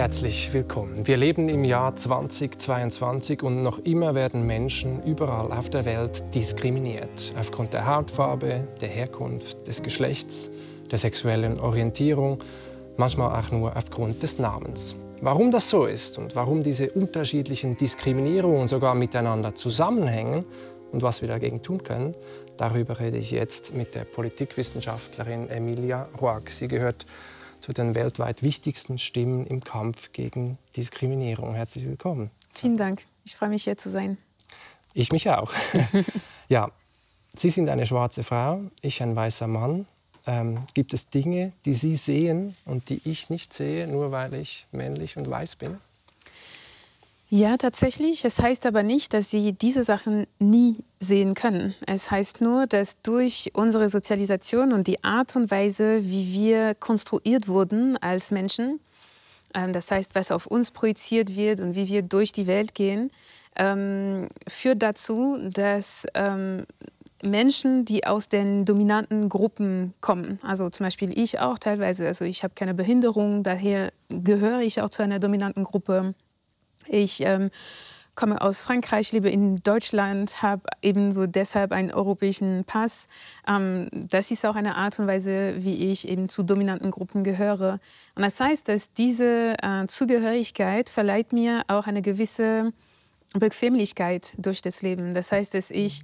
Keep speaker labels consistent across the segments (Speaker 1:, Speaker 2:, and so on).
Speaker 1: Herzlich willkommen. Wir leben im Jahr 2022 und noch immer werden Menschen überall auf der Welt diskriminiert. Aufgrund der Hautfarbe, der Herkunft, des Geschlechts, der sexuellen Orientierung, manchmal auch nur aufgrund des Namens. Warum das so ist und warum diese unterschiedlichen Diskriminierungen sogar miteinander zusammenhängen und was wir dagegen tun können, darüber rede ich jetzt mit der Politikwissenschaftlerin Emilia Roag. Sie gehört zu den weltweit wichtigsten Stimmen im Kampf gegen Diskriminierung. Herzlich willkommen.
Speaker 2: Vielen Dank. Ich freue mich, hier zu sein.
Speaker 1: Ich mich auch. ja, Sie sind eine schwarze Frau, ich ein weißer Mann. Ähm, gibt es Dinge, die Sie sehen und die ich nicht sehe, nur weil ich männlich und weiß bin?
Speaker 2: Ja, tatsächlich. Es heißt aber nicht, dass sie diese Sachen nie sehen können. Es heißt nur, dass durch unsere Sozialisation und die Art und Weise, wie wir konstruiert wurden als Menschen, ähm, das heißt, was auf uns projiziert wird und wie wir durch die Welt gehen, ähm, führt dazu, dass ähm, Menschen, die aus den dominanten Gruppen kommen, also zum Beispiel ich auch teilweise, also ich habe keine Behinderung, daher gehöre ich auch zu einer dominanten Gruppe ich ähm, komme aus Frankreich, lebe in Deutschland, habe ebenso deshalb einen europäischen Pass. Ähm, das ist auch eine Art und Weise, wie ich eben zu dominanten Gruppen gehöre. Und das heißt, dass diese äh, Zugehörigkeit verleiht mir auch eine gewisse Bequemlichkeit durch das Leben. Das heißt, dass ich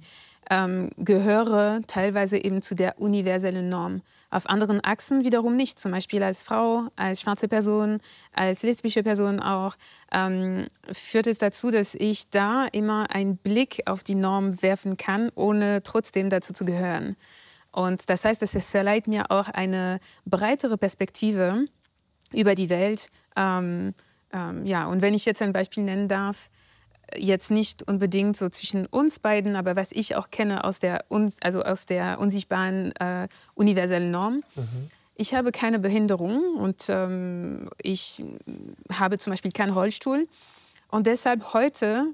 Speaker 2: ähm, gehöre teilweise eben zu der universellen Norm. Auf anderen Achsen wiederum nicht, zum Beispiel als Frau, als schwarze Person, als lesbische Person auch, ähm, führt es dazu, dass ich da immer einen Blick auf die Norm werfen kann, ohne trotzdem dazu zu gehören. Und das heißt, es verleiht mir auch eine breitere Perspektive über die Welt. Ähm, ähm, ja, und wenn ich jetzt ein Beispiel nennen darf, jetzt nicht unbedingt so zwischen uns beiden, aber was ich auch kenne aus der, also aus der unsichtbaren äh, universellen Norm. Mhm. Ich habe keine Behinderung und ähm, ich habe zum Beispiel keinen Rollstuhl. Und deshalb heute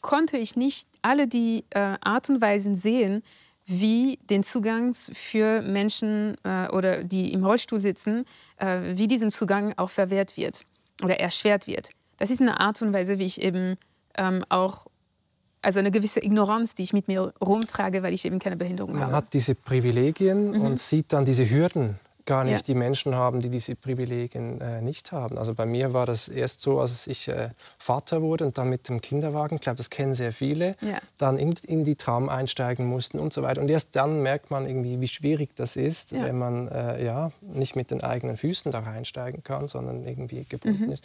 Speaker 2: konnte ich nicht alle die äh, Art und Weisen sehen, wie den Zugang für Menschen äh, oder die im Rollstuhl sitzen, äh, wie diesen Zugang auch verwehrt wird oder erschwert wird. Das ist eine Art und Weise, wie ich eben ähm, auch also eine gewisse Ignoranz, die ich mit mir rumtrage, weil ich eben keine Behinderung
Speaker 1: Man
Speaker 2: habe.
Speaker 1: Man hat diese Privilegien mhm. und sieht dann diese Hürden gar nicht, ja. die Menschen haben, die diese Privilegien äh, nicht haben. Also bei mir war das erst so, als ich äh, Vater wurde und dann mit dem Kinderwagen, ich glaube, das kennen sehr viele, ja. dann in, in, die Tram einsteigen mussten und so weiter. Und erst dann merkt man irgendwie, wie schwierig das ist, ja. wenn man äh, ja, nicht mit den eigenen Füßen da reinsteigen kann, sondern irgendwie gebunden mhm. ist.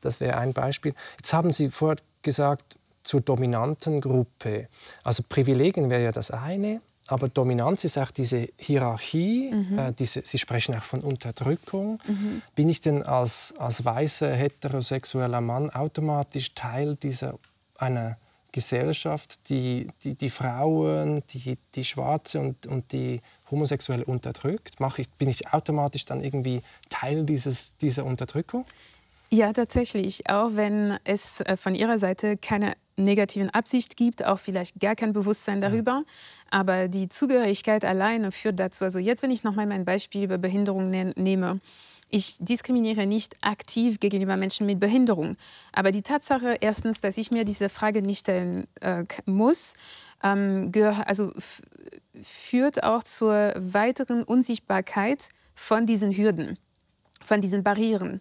Speaker 1: Das wäre ein Beispiel. Jetzt haben Sie vorher gesagt, zur dominanten Gruppe. Also Privilegien wäre ja das eine, aber Dominanz ist auch diese Hierarchie. Mhm. Äh, diese, Sie sprechen auch von Unterdrückung. Mhm. Bin ich denn als, als weißer heterosexueller Mann automatisch Teil dieser einer Gesellschaft, die die, die Frauen, die, die Schwarze und, und die Homosexuelle unterdrückt? Mach ich, bin ich automatisch dann irgendwie Teil dieses, dieser Unterdrückung?
Speaker 2: Ja, tatsächlich. Auch wenn es äh, von Ihrer Seite keine negativen Absicht gibt, auch vielleicht gar kein Bewusstsein darüber. Aber die Zugehörigkeit alleine führt dazu, also jetzt, wenn ich nochmal mein Beispiel über Behinderung ne nehme, ich diskriminiere nicht aktiv gegenüber Menschen mit Behinderung. Aber die Tatsache, erstens, dass ich mir diese Frage nicht stellen äh, muss, ähm, also führt auch zur weiteren Unsichtbarkeit von diesen Hürden, von diesen Barrieren.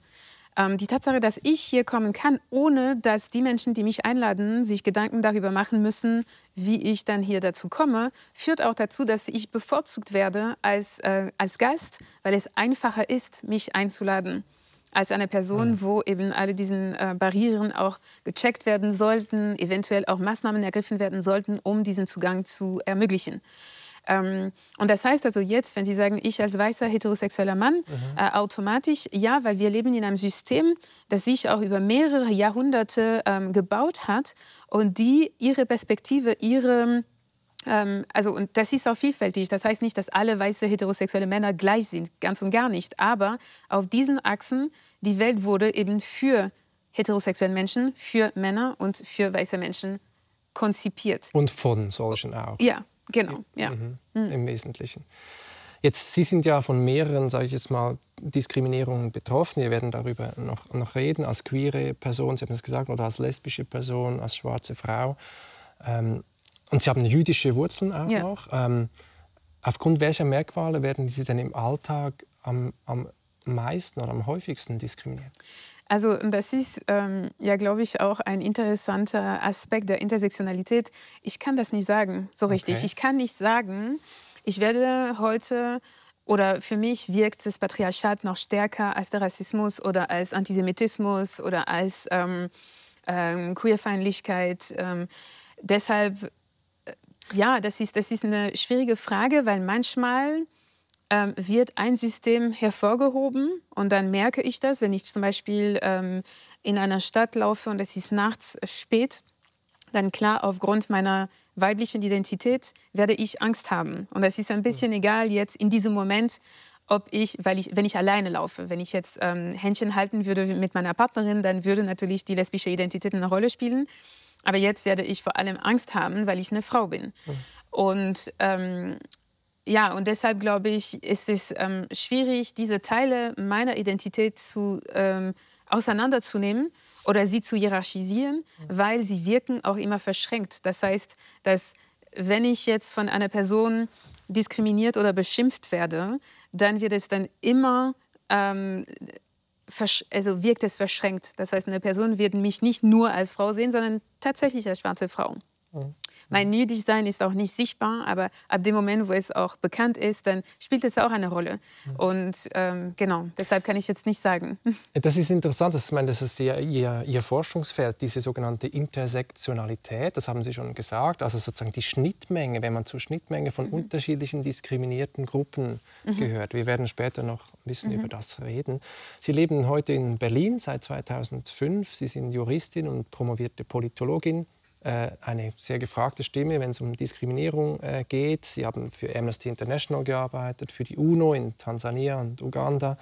Speaker 2: Ähm, die Tatsache, dass ich hier kommen kann, ohne dass die Menschen, die mich einladen, sich Gedanken darüber machen müssen, wie ich dann hier dazu komme, führt auch dazu, dass ich bevorzugt werde als, äh, als Gast, weil es einfacher ist, mich einzuladen als eine Person, mhm. wo eben alle diesen äh, Barrieren auch gecheckt werden sollten, eventuell auch Maßnahmen ergriffen werden sollten, um diesen Zugang zu ermöglichen. Ähm, und das heißt also jetzt, wenn Sie sagen, ich als weißer heterosexueller Mann, mhm. äh, automatisch ja, weil wir leben in einem System, das sich auch über mehrere Jahrhunderte ähm, gebaut hat und die ihre Perspektive, ihre ähm, also, und das ist auch vielfältig. Das heißt nicht, dass alle weiße heterosexuelle Männer gleich sind, ganz und gar nicht. Aber auf diesen Achsen, die Welt wurde eben für heterosexuelle Menschen, für Männer und für weiße Menschen konzipiert.
Speaker 1: Und von solchen auch.
Speaker 2: Ja, Genau, ja. Mhm.
Speaker 1: Mhm. Im Wesentlichen. Jetzt, Sie sind ja von mehreren, sage ich jetzt mal, Diskriminierungen betroffen. Wir werden darüber noch, noch reden, als queere Person, Sie haben es gesagt, oder als lesbische Person, als schwarze Frau. Ähm, und Sie haben jüdische Wurzeln auch ja. noch. Ähm, aufgrund welcher Merkmale werden Sie denn im Alltag am, am meisten oder am häufigsten diskriminiert?
Speaker 2: Also das ist ähm, ja, glaube ich, auch ein interessanter Aspekt der Intersektionalität. Ich kann das nicht sagen, so richtig. Okay. Ich kann nicht sagen, ich werde heute oder für mich wirkt das Patriarchat noch stärker als der Rassismus oder als Antisemitismus oder als ähm, ähm, Queerfeindlichkeit. Ähm, deshalb, äh, ja, das ist, das ist eine schwierige Frage, weil manchmal ähm, wird ein System hervorgehoben und dann merke ich das, wenn ich zum Beispiel ähm, in einer Stadt laufe und es ist nachts spät, dann klar, aufgrund meiner weiblichen Identität werde ich Angst haben. Und es ist ein bisschen mhm. egal jetzt in diesem Moment, ob ich, weil ich, wenn ich alleine laufe, wenn ich jetzt ähm, Händchen halten würde mit meiner Partnerin, dann würde natürlich die lesbische Identität eine Rolle spielen. Aber jetzt werde ich vor allem Angst haben, weil ich eine Frau bin. Mhm. Und ähm, ja, und deshalb glaube ich, ist es ähm, schwierig, diese Teile meiner Identität zu, ähm, auseinanderzunehmen oder sie zu hierarchisieren, mhm. weil sie wirken auch immer verschränkt. Das heißt, dass wenn ich jetzt von einer Person diskriminiert oder beschimpft werde, dann wird es dann immer ähm, also wirkt es verschränkt. Das heißt, eine Person wird mich nicht nur als Frau sehen, sondern tatsächlich als schwarze Frau. Mhm. Mein Nüdigsein ist auch nicht sichtbar, aber ab dem Moment, wo es auch bekannt ist, dann spielt es auch eine Rolle. Und ähm, genau, deshalb kann ich jetzt nicht sagen.
Speaker 1: Das ist interessant. Ich meine, das ist Ihr, Ihr, Ihr Forschungsfeld, diese sogenannte Intersektionalität. Das haben Sie schon gesagt. Also sozusagen die Schnittmenge, wenn man zur Schnittmenge von mhm. unterschiedlichen diskriminierten Gruppen mhm. gehört. Wir werden später noch ein bisschen mhm. über das reden. Sie leben heute in Berlin seit 2005. Sie sind Juristin und promovierte Politologin. Äh, eine sehr gefragte Stimme, wenn es um Diskriminierung äh, geht. Sie haben für Amnesty International gearbeitet, für die UNO in Tansania und Uganda.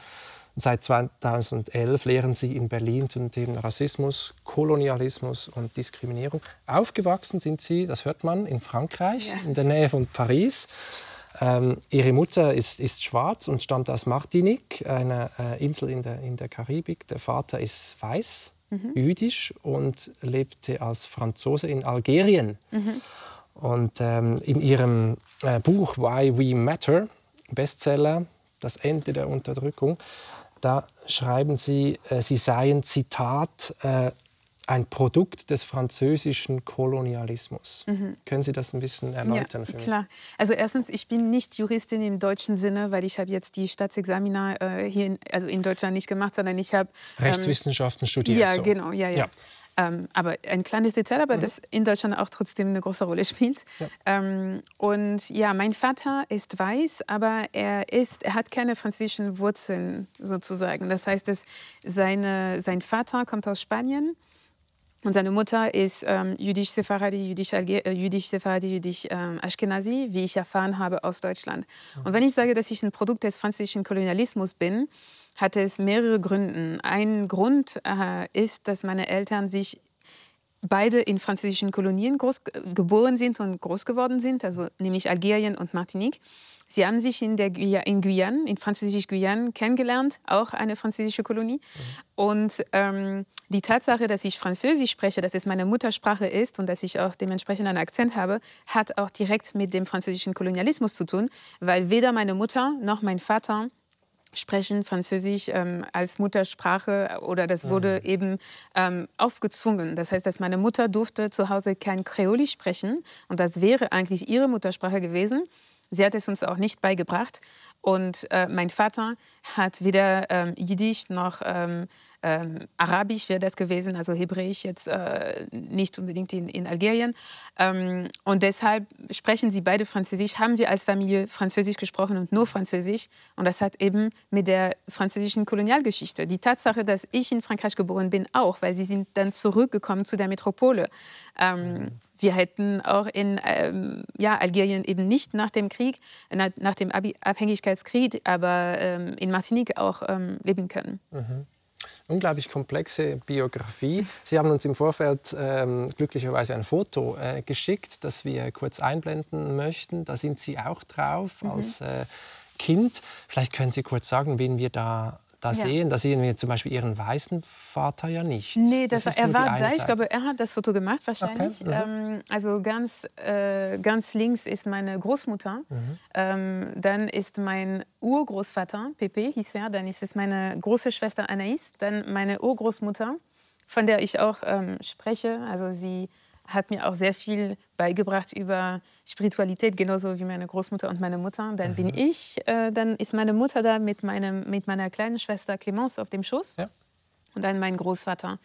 Speaker 1: Und seit 2011 lehren Sie in Berlin zum Thema Rassismus, Kolonialismus und Diskriminierung. Aufgewachsen sind Sie, das hört man, in Frankreich, ja. in der Nähe von Paris. Ähm, ihre Mutter ist, ist, schwarz und stammt aus Martinique, einer äh, Insel in der, in der Karibik. Der Vater ist weiß mhm. jüdisch und lebte als Franzose in Algerien. Mhm. Und ähm, in ihrem äh, Buch Why We Matter, Bestseller, Das Ende der Unterdrückung, da schreiben sie, äh, sie seien, Zitat, äh, ein Produkt des französischen Kolonialismus. Mhm. Können Sie das ein bisschen erläutern
Speaker 2: ja, für mich? Klar. Also erstens, ich bin nicht Juristin im deutschen Sinne, weil ich habe jetzt die Staatsexamina äh, hier in, also in Deutschland nicht gemacht, sondern ich habe
Speaker 1: ähm, Rechtswissenschaften studiert.
Speaker 2: Ja, so. genau, ja, ja. ja. Ähm, aber ein kleines Detail, aber mhm. das in Deutschland auch trotzdem eine große Rolle spielt. Ja. Ähm, und ja, mein Vater ist weiß, aber er, ist, er hat keine französischen Wurzeln sozusagen. Das heißt, dass seine, sein Vater kommt aus Spanien und seine Mutter ist ähm, jüdisch-Sephardi, jüdisch-Sephardi, äh, jüdisch, jüdisch ähm, Ashkenazi, wie ich erfahren habe aus Deutschland. Mhm. Und wenn ich sage, dass ich ein Produkt des französischen Kolonialismus bin, hat es mehrere Gründe. Ein Grund äh, ist, dass meine Eltern sich beide in französischen Kolonien groß, geboren sind und groß geworden sind, also nämlich Algerien und Martinique. Sie haben sich in, der, in Guyane, in Französisch-Guyane kennengelernt, auch eine französische Kolonie. Mhm. Und ähm, die Tatsache, dass ich Französisch spreche, dass es meine Muttersprache ist und dass ich auch dementsprechend einen Akzent habe, hat auch direkt mit dem französischen Kolonialismus zu tun, weil weder meine Mutter noch mein Vater sprechen Französisch ähm, als Muttersprache oder das wurde mhm. eben ähm, aufgezwungen. Das heißt, dass meine Mutter durfte zu Hause kein Kreolisch sprechen und das wäre eigentlich ihre Muttersprache gewesen. Sie hat es uns auch nicht beigebracht. Und äh, mein Vater hat weder ähm, Jiddisch noch ähm, ähm, Arabisch wäre das gewesen, also Hebräisch jetzt äh, nicht unbedingt in, in Algerien. Ähm, und deshalb sprechen sie beide Französisch, haben wir als Familie Französisch gesprochen und nur Französisch. Und das hat eben mit der französischen Kolonialgeschichte. Die Tatsache, dass ich in Frankreich geboren bin, auch, weil sie sind dann zurückgekommen zu der Metropole. Ähm, mhm. Wir hätten auch in ähm, ja, Algerien eben nicht nach dem Krieg, nach, nach dem Abhängigkeitskrieg, aber ähm, in Martinique auch ähm, leben können.
Speaker 1: Mhm unglaublich komplexe Biografie. Sie haben uns im Vorfeld ähm, glücklicherweise ein Foto äh, geschickt, das wir kurz einblenden möchten. Da sind Sie auch drauf mhm. als äh, Kind. Vielleicht können Sie kurz sagen, wen wir da da ja. sehen. Da sehen wir zum Beispiel Ihren weißen Vater ja nicht.
Speaker 2: Nee, das, das er war da. Ich glaube, er hat das Foto gemacht wahrscheinlich. Okay. Mhm. Ähm, also ganz, äh, ganz links ist meine Großmutter. Mhm. Ähm, dann ist mein Urgroßvater, Pepe hieß er. Dann ist es meine große Schwester Anaïs. Dann meine Urgroßmutter, von der ich auch ähm, spreche. Also sie hat mir auch sehr viel beigebracht über Spiritualität, genauso wie meine Großmutter und meine Mutter. Dann mhm. bin ich, äh, dann ist meine Mutter da mit, meinem, mit meiner kleinen Schwester Clemence auf dem Schoß ja. und dann mein Großvater.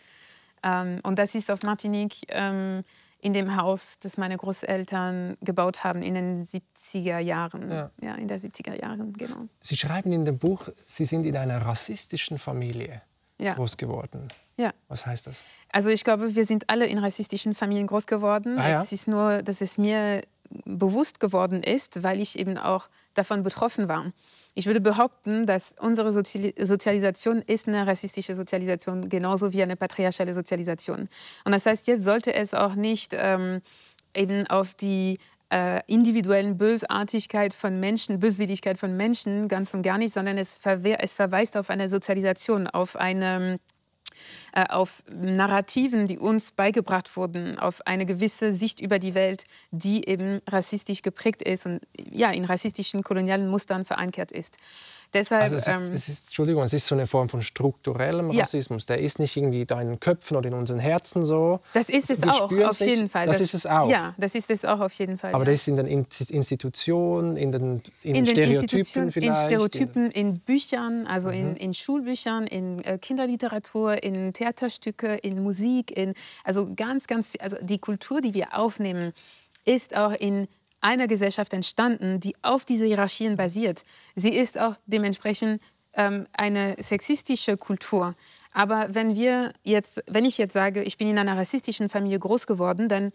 Speaker 2: Ähm, und das ist auf Martinique ähm, in dem Haus, das meine Großeltern gebaut haben in den 70er Jahren. Ja. ja, in der 70er Jahren, genau.
Speaker 1: Sie schreiben in dem Buch, Sie sind in einer rassistischen Familie ja. groß geworden. Ja. Was heißt das?
Speaker 2: Also ich glaube, wir sind alle in rassistischen Familien groß geworden. Ah, ja? Es ist nur, dass es mir bewusst geworden ist, weil ich eben auch davon betroffen war. Ich würde behaupten, dass unsere Sozialisation ist eine rassistische Sozialisation, genauso wie eine patriarchale Sozialisation. Und das heißt, jetzt sollte es auch nicht ähm, eben auf die äh, individuellen Bösartigkeit von Menschen, Böswilligkeit von Menschen ganz und gar nicht, sondern es, verweist auf eine Sozialisation, auf eine auf Narrativen, die uns beigebracht wurden, auf eine gewisse Sicht über die Welt, die eben rassistisch geprägt ist und ja, in rassistischen kolonialen Mustern verankert ist.
Speaker 1: Deshalb, also es ist, ähm, es ist, Entschuldigung, es ist so eine Form von strukturellem ja. Rassismus. Der ist nicht irgendwie da in den Köpfen oder in unseren Herzen so.
Speaker 2: Das ist es auch, auf sich. jeden Fall.
Speaker 1: Das, das, ist es auch.
Speaker 2: Ja, das ist es auch auf jeden Fall.
Speaker 1: Aber
Speaker 2: ja.
Speaker 1: das ist in den Institutionen, in den, in in Stereotypen
Speaker 2: vielleicht? In Stereotypen, in Büchern, also mhm. in, in, Schulbüchern, in äh, Kinderliteratur, in Theaterstücke, in Musik, in, also ganz, ganz, also die Kultur, die wir aufnehmen, ist auch in einer Gesellschaft entstanden, die auf diese Hierarchien basiert. Sie ist auch dementsprechend ähm, eine sexistische Kultur. Aber wenn wir jetzt, wenn ich jetzt sage, ich bin in einer rassistischen Familie groß geworden, dann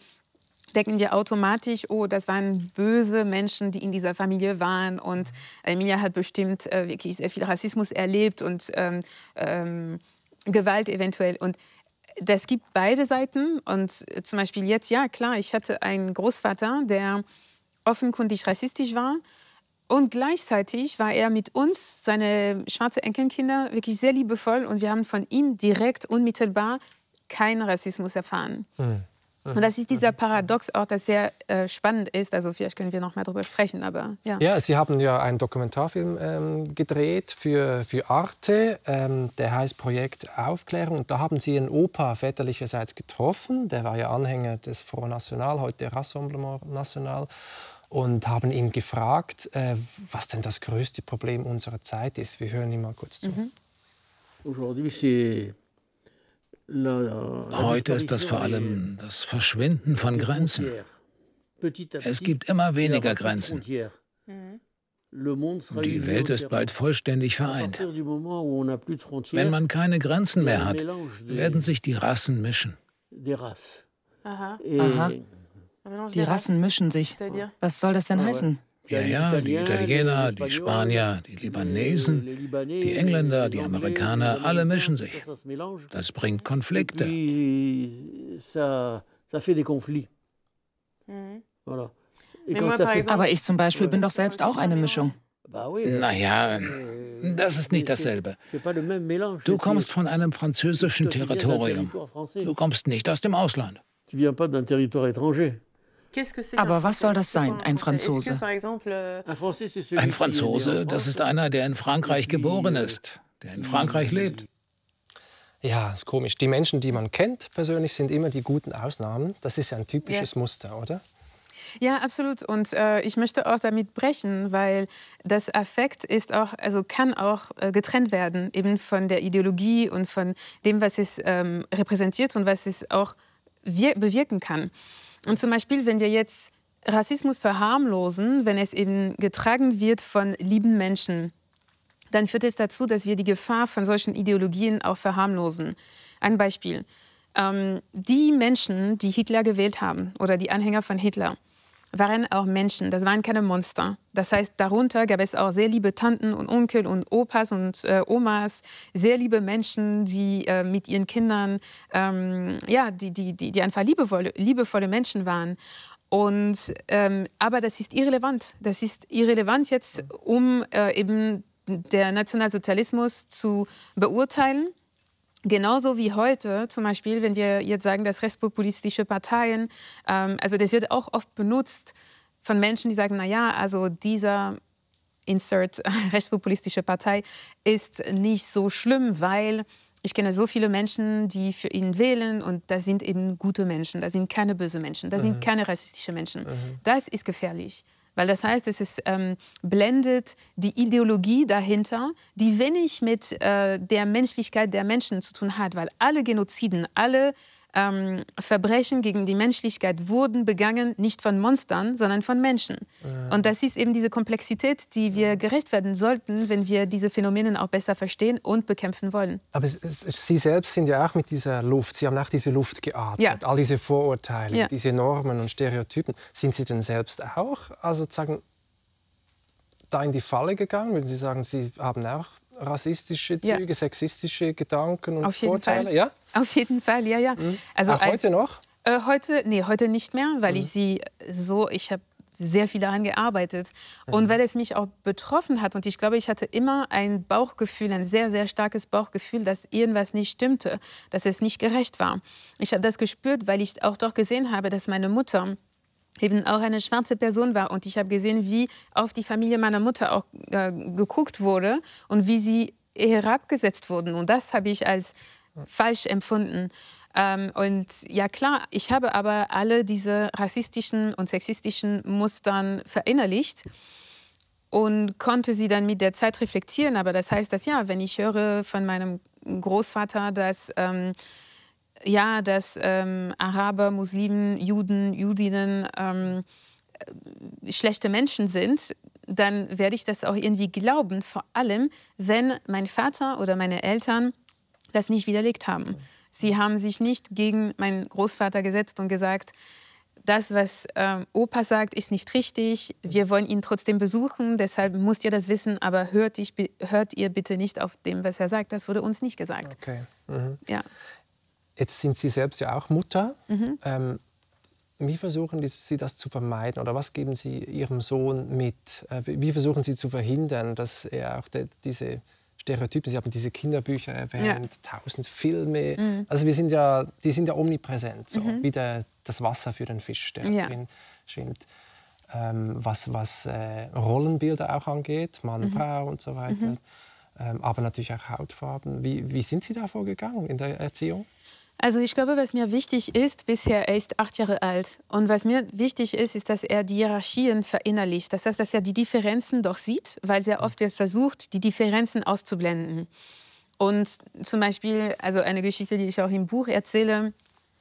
Speaker 2: denken wir automatisch, oh, das waren böse Menschen, die in dieser Familie waren. Und Emilia hat bestimmt äh, wirklich sehr viel Rassismus erlebt und ähm, ähm, Gewalt eventuell. Und das gibt beide Seiten. Und zum Beispiel jetzt, ja, klar, ich hatte einen Großvater, der offenkundig rassistisch war. Und gleichzeitig war er mit uns, seine schwarzen Enkelkinder, wirklich sehr liebevoll und wir haben von ihm direkt, unmittelbar keinen Rassismus erfahren. Mhm. Und das ist dieser Paradox auch, das sehr äh, spannend ist. Also vielleicht können wir noch mal darüber sprechen, aber ja.
Speaker 1: Ja, Sie haben ja einen Dokumentarfilm ähm, gedreht für, für Arte, ähm, der heißt Projekt Aufklärung. Und da haben Sie einen Opa väterlicherseits getroffen, der war ja Anhänger des Front National, heute Rassemblement National und haben ihn gefragt, äh, was denn das größte Problem unserer Zeit ist. Wir hören ihm mal kurz zu. Mhm.
Speaker 3: Heute ist das vor allem das Verschwinden von Grenzen. Es gibt immer weniger Grenzen. Die Welt ist bald vollständig vereint. Wenn man keine Grenzen mehr hat, werden sich die Rassen mischen.
Speaker 4: Aha. Aha. Die Rassen mischen sich. Was soll das denn heißen?
Speaker 3: Ja, ja, die Italiener, die Spanier, die Libanesen, die Engländer, die Amerikaner, alle mischen sich. Das bringt Konflikte.
Speaker 4: Aber ich zum Beispiel bin doch selbst auch eine Mischung.
Speaker 3: Naja, das ist nicht dasselbe. Du kommst von einem französischen Territorium. Du kommst nicht aus dem Ausland.
Speaker 4: Aber was soll das sein, ein Franzose?
Speaker 3: Euh, ein Franzose, das ist einer, der in Frankreich geboren ist, der in Frankreich lebt.
Speaker 1: Ja, ist komisch. Die Menschen, die man kennt persönlich, sind immer die guten Ausnahmen. Das ist ja ein typisches ja. Muster, oder?
Speaker 2: Ja, absolut. Und äh, ich möchte auch damit brechen, weil das Affekt ist auch, also kann auch äh, getrennt werden, eben von der Ideologie und von dem, was es ähm, repräsentiert und was es auch bewirken kann. Und zum Beispiel, wenn wir jetzt Rassismus verharmlosen, wenn es eben getragen wird von lieben Menschen, dann führt es dazu, dass wir die Gefahr von solchen Ideologien auch verharmlosen. Ein Beispiel. Ähm, die Menschen, die Hitler gewählt haben oder die Anhänger von Hitler, waren auch Menschen, das waren keine Monster. Das heißt, darunter gab es auch sehr liebe Tanten und Onkel und Opas und äh, Omas, sehr liebe Menschen, die äh, mit ihren Kindern, ähm, ja, die, die, die, die einfach liebevolle, liebevolle Menschen waren. Und, ähm, aber das ist irrelevant. Das ist irrelevant jetzt, um äh, eben der Nationalsozialismus zu beurteilen. Genauso wie heute, zum Beispiel, wenn wir jetzt sagen, dass rechtspopulistische Parteien, ähm, also das wird auch oft benutzt von Menschen, die sagen, naja, also dieser Insert rechtspopulistische Partei ist nicht so schlimm, weil ich kenne so viele Menschen, die für ihn wählen und das sind eben gute Menschen, das sind keine bösen Menschen, das mhm. sind keine rassistischen Menschen. Mhm. Das ist gefährlich. Weil das heißt, es ist, ähm, blendet die Ideologie dahinter, die wenig mit äh, der Menschlichkeit der Menschen zu tun hat, weil alle Genoziden, alle ähm, Verbrechen gegen die Menschlichkeit wurden begangen, nicht von Monstern, sondern von Menschen. Mhm. Und das ist eben diese Komplexität, die wir gerecht werden sollten, wenn wir diese Phänomene auch besser verstehen und bekämpfen wollen.
Speaker 1: Aber Sie selbst sind ja auch mit dieser Luft, Sie haben auch diese Luft geatmet, ja. all diese Vorurteile, ja. diese Normen und Stereotypen. Sind Sie denn selbst auch, also sagen, da in die Falle gegangen? Wenn Sie sagen, Sie haben auch rassistische Züge, ja. sexistische Gedanken und
Speaker 2: Auf
Speaker 1: Vorteile?
Speaker 2: Fall. Ja? Auf jeden Fall, ja, ja. Mhm.
Speaker 1: Also Auch als, heute noch?
Speaker 2: Äh, heute, nee, heute nicht mehr, weil mhm. ich sie so, ich habe sehr viel daran gearbeitet. Mhm. Und weil es mich auch betroffen hat. Und ich glaube, ich hatte immer ein Bauchgefühl, ein sehr, sehr starkes Bauchgefühl, dass irgendwas nicht stimmte, dass es nicht gerecht war. Ich habe das gespürt, weil ich auch doch gesehen habe, dass meine Mutter eben auch eine schwarze Person war. Und ich habe gesehen, wie auf die Familie meiner Mutter auch äh, geguckt wurde und wie sie herabgesetzt wurden. Und das habe ich als falsch empfunden. Ähm, und ja klar, ich habe aber alle diese rassistischen und sexistischen Mustern verinnerlicht und konnte sie dann mit der Zeit reflektieren. Aber das heißt, dass ja, wenn ich höre von meinem Großvater, dass ähm, ja, dass ähm, Araber, Muslimen, Juden, Judinnen ähm, äh, schlechte Menschen sind, dann werde ich das auch irgendwie glauben. Vor allem, wenn mein Vater oder meine Eltern das nicht widerlegt haben. Sie haben sich nicht gegen meinen Großvater gesetzt und gesagt, das, was äh, Opa sagt, ist nicht richtig. Wir wollen ihn trotzdem besuchen, deshalb müsst ihr das wissen, aber hört, ich, hört ihr bitte nicht auf dem, was er sagt. Das wurde uns nicht gesagt.
Speaker 1: Okay. Mhm.
Speaker 2: Ja.
Speaker 1: Jetzt sind Sie selbst ja auch Mutter. Mhm. Ähm, wie versuchen Sie das zu vermeiden oder was geben Sie Ihrem Sohn mit? Äh, wie versuchen Sie zu verhindern, dass er auch de, diese Stereotypen, Sie haben diese Kinderbücher erwähnt, ja. tausend Filme, mhm. also wir sind ja, die sind ja omnipräsent, so, mhm. wie der, das Wasser für den Fisch, der ja. drin schwimmt. Ähm, was was äh, Rollenbilder auch angeht, Mann, mhm. Frau und so weiter, mhm. ähm, aber natürlich auch Hautfarben. Wie, wie sind Sie da vorgegangen in der Erziehung?
Speaker 2: Also ich glaube, was mir wichtig ist, bisher, er ist acht Jahre alt. Und was mir wichtig ist, ist, dass er die Hierarchien verinnerlicht. Das heißt, dass er die Differenzen doch sieht, weil sehr oft wird versucht, die Differenzen auszublenden. Und zum Beispiel, also eine Geschichte, die ich auch im Buch erzähle,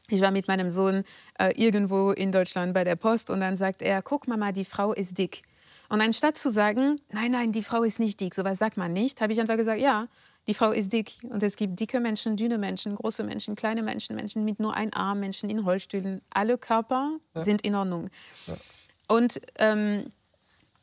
Speaker 2: ich war mit meinem Sohn äh, irgendwo in Deutschland bei der Post und dann sagt er, guck Mama, die Frau ist dick. Und anstatt zu sagen, nein, nein, die Frau ist nicht dick, sowas sagt man nicht, habe ich einfach gesagt, ja, die Frau ist dick und es gibt dicke Menschen, dünne Menschen, große Menschen, kleine Menschen, Menschen mit nur einem Arm, Menschen in Rollstühlen. Alle Körper ja. sind in Ordnung. Ja. Und ähm,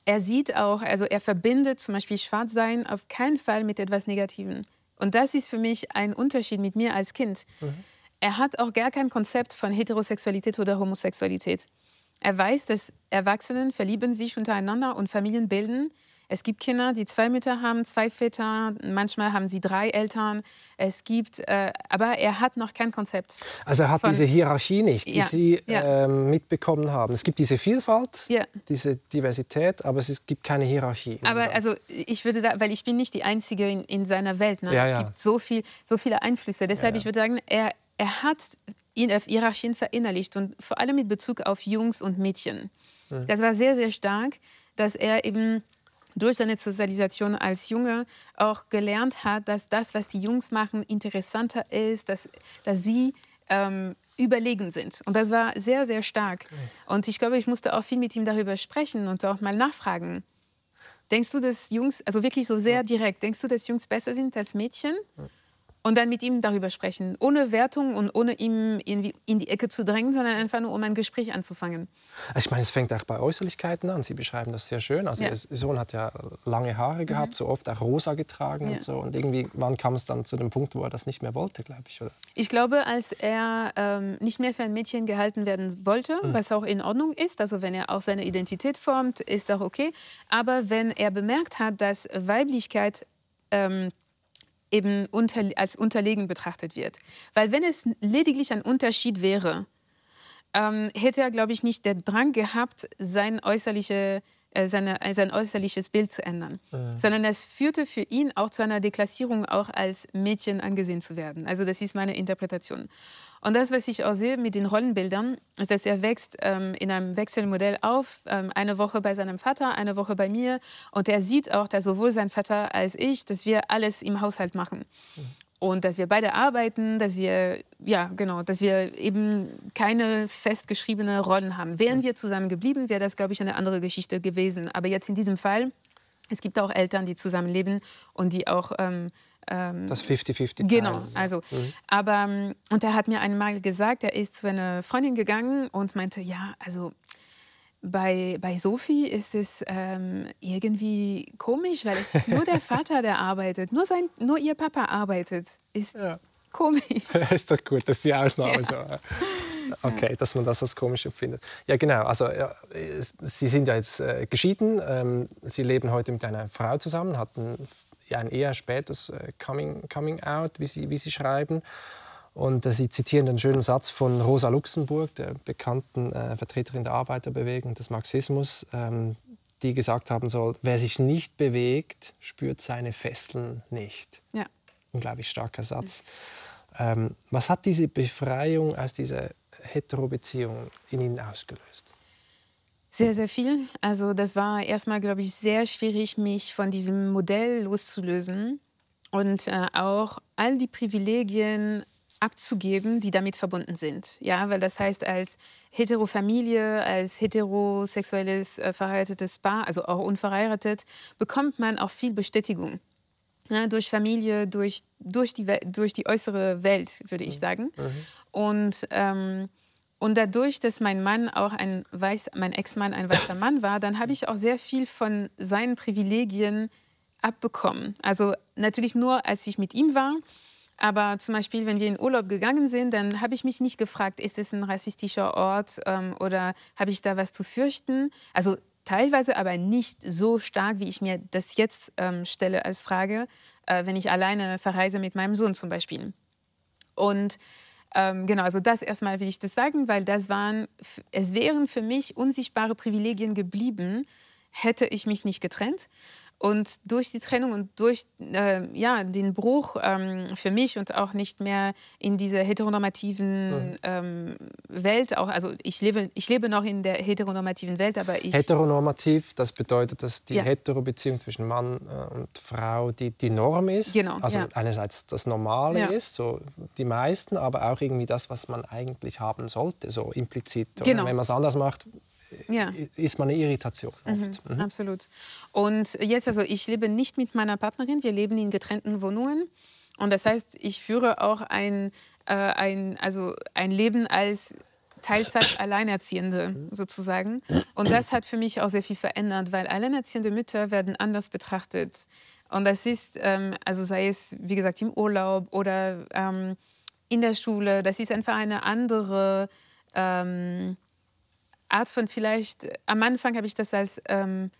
Speaker 2: er sieht auch, also er verbindet zum Beispiel Schwarzsein auf keinen Fall mit etwas Negativem. Und das ist für mich ein Unterschied mit mir als Kind. Mhm. Er hat auch gar kein Konzept von Heterosexualität oder Homosexualität. Er weiß, dass Erwachsene verlieben sich untereinander und Familien bilden. Es gibt Kinder, die zwei Mütter haben, zwei Väter, manchmal haben sie drei Eltern. Es gibt, äh, aber er hat noch kein Konzept.
Speaker 1: Also er hat von, diese Hierarchie nicht, die ja, Sie ja. Äh, mitbekommen haben. Es gibt diese Vielfalt, ja. diese Diversität, aber es gibt keine Hierarchie.
Speaker 2: Aber also ich würde da, weil ich bin nicht die Einzige in, in seiner Welt. Ne? es gibt so, viel, so viele Einflüsse. Deshalb ich würde sagen, er, er hat Hierarchien verinnerlicht und vor allem mit Bezug auf Jungs und Mädchen. Mhm. Das war sehr, sehr stark, dass er eben durch seine Sozialisation als Junge auch gelernt hat, dass das, was die Jungs machen, interessanter ist, dass, dass sie ähm, überlegen sind. Und das war sehr, sehr stark. Und ich glaube, ich musste auch viel mit ihm darüber sprechen und auch mal nachfragen. Denkst du, dass Jungs, also wirklich so sehr direkt, denkst du, dass Jungs besser sind als Mädchen? Und dann mit ihm darüber sprechen, ohne Wertung und ohne ihm irgendwie in die Ecke zu drängen, sondern einfach nur, um ein Gespräch anzufangen.
Speaker 1: Ich meine, es fängt auch bei Äußerlichkeiten an. Sie beschreiben das sehr schön. Also ja. Ihr Sohn hat ja lange Haare gehabt, mhm. so oft auch rosa getragen ja. und so. Und irgendwie, wann kam es dann zu dem Punkt, wo er das nicht mehr wollte, glaube ich, oder?
Speaker 2: Ich glaube, als er ähm, nicht mehr für ein Mädchen gehalten werden wollte, mhm. was auch in Ordnung ist, also wenn er auch seine Identität formt, ist auch okay. Aber wenn er bemerkt hat, dass Weiblichkeit ähm, eben unter, als unterlegen betrachtet wird. Weil wenn es lediglich ein Unterschied wäre, ähm, hätte er, glaube ich, nicht den Drang gehabt, sein, äußerliche, äh, seine, äh, sein äußerliches Bild zu ändern. Mhm. Sondern es führte für ihn auch zu einer Deklassierung, auch als Mädchen angesehen zu werden. Also das ist meine Interpretation. Und das, was ich auch sehe mit den Rollenbildern, ist, dass er wächst ähm, in einem Wechselmodell auf, ähm, eine Woche bei seinem Vater, eine Woche bei mir. Und er sieht auch, dass sowohl sein Vater als ich, dass wir alles im Haushalt machen. Mhm. Und dass wir beide arbeiten, dass wir, ja, genau, dass wir eben keine festgeschriebene Rollen haben. Wären wir zusammen geblieben, wäre das, glaube ich, eine andere Geschichte gewesen. Aber jetzt in diesem Fall, es gibt auch Eltern, die zusammenleben und die auch ähm,
Speaker 1: ähm, das 50-50.
Speaker 2: Genau, also, mhm. aber, ähm, und er hat mir einmal gesagt, er ist zu einer Freundin gegangen und meinte, ja, also bei, bei Sophie ist es ähm, irgendwie komisch, weil es ist nur der Vater, der arbeitet, nur, sein, nur ihr Papa arbeitet. Ist ja. komisch.
Speaker 1: ist doch gut, dass die Ausnahme ja. so. Okay, dass man das als komisch empfindet. Ja, genau. Also, ja, Sie sind ja jetzt äh, geschieden. Ähm, Sie leben heute mit einer Frau zusammen, hatten ein eher spätes äh, Coming, Coming Out, wie Sie, wie Sie schreiben. Und äh, Sie zitieren einen schönen Satz von Rosa Luxemburg, der bekannten äh, Vertreterin der Arbeiterbewegung des Marxismus, ähm, die gesagt haben soll, wer sich nicht bewegt, spürt seine Fesseln nicht. Ja. Unglaublich starker Satz. Ähm, was hat diese Befreiung aus dieser Hetero-Beziehung in Ihnen ausgelöst?
Speaker 2: Sehr, sehr viel. Also das war erstmal, glaube ich, sehr schwierig, mich von diesem Modell loszulösen und äh, auch all die Privilegien abzugeben, die damit verbunden sind. Ja, weil das heißt, als Heterofamilie, als heterosexuelles äh, verheiratetes Paar, also auch unverheiratet, bekommt man auch viel Bestätigung. Ja, durch Familie, durch, durch, die, durch die äußere Welt, würde ich mhm. sagen. Mhm. Und ähm, und dadurch, dass mein Mann auch ein weiß, mein Ex-Mann ein weißer Mann war, dann habe ich auch sehr viel von seinen Privilegien abbekommen. Also natürlich nur, als ich mit ihm war. Aber zum Beispiel, wenn wir in Urlaub gegangen sind, dann habe ich mich nicht gefragt, ist es ein rassistischer Ort ähm, oder habe ich da was zu fürchten? Also teilweise aber nicht so stark, wie ich mir das jetzt ähm, stelle als Frage, äh, wenn ich alleine verreise mit meinem Sohn zum Beispiel. Und ähm, genau, also das erstmal will ich das sagen, weil das waren, es wären für mich unsichtbare Privilegien geblieben, hätte ich mich nicht getrennt. Und durch die Trennung und durch äh, ja, den Bruch ähm, für mich und auch nicht mehr in dieser heteronormativen mhm. ähm, Welt, auch, also ich lebe, ich lebe noch in der heteronormativen Welt, aber ich...
Speaker 1: Heteronormativ, das bedeutet, dass die ja. Hetero-Beziehung zwischen Mann äh, und Frau die, die Norm ist. Genau, also ja. einerseits das Normale ja. ist, so die meisten, aber auch irgendwie das, was man eigentlich haben sollte, so implizit. Genau. Wenn man es anders macht, ja. ist man eine Irritation
Speaker 2: mhm, oft. Mhm, mhm. Absolut. Und jetzt, also ich lebe nicht mit meiner Partnerin, wir leben in getrennten Wohnungen. Und das heißt, ich führe auch ein, äh, ein, also ein Leben als Teilzeit-Alleinerziehende sozusagen. Und das hat für mich auch sehr viel verändert, weil alleinerziehende Mütter werden anders betrachtet. Und das ist, ähm, also sei es, wie gesagt, im Urlaub oder ähm, in der Schule, das ist einfach eine andere ähm, Art von vielleicht, am Anfang habe ich das als ähm,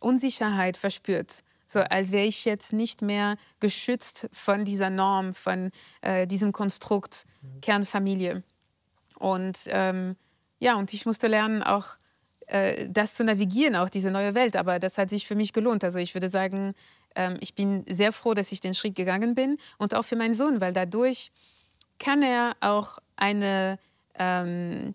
Speaker 2: Unsicherheit verspürt. So als wäre ich jetzt nicht mehr geschützt von dieser Norm, von äh, diesem Konstrukt mhm. Kernfamilie. Und ähm, ja, und ich musste lernen, auch äh, das zu navigieren, auch diese neue Welt. Aber das hat sich für mich gelohnt. Also ich würde sagen, ähm, ich bin sehr froh, dass ich den Schritt gegangen bin und auch für meinen Sohn, weil dadurch kann er auch eine ähm,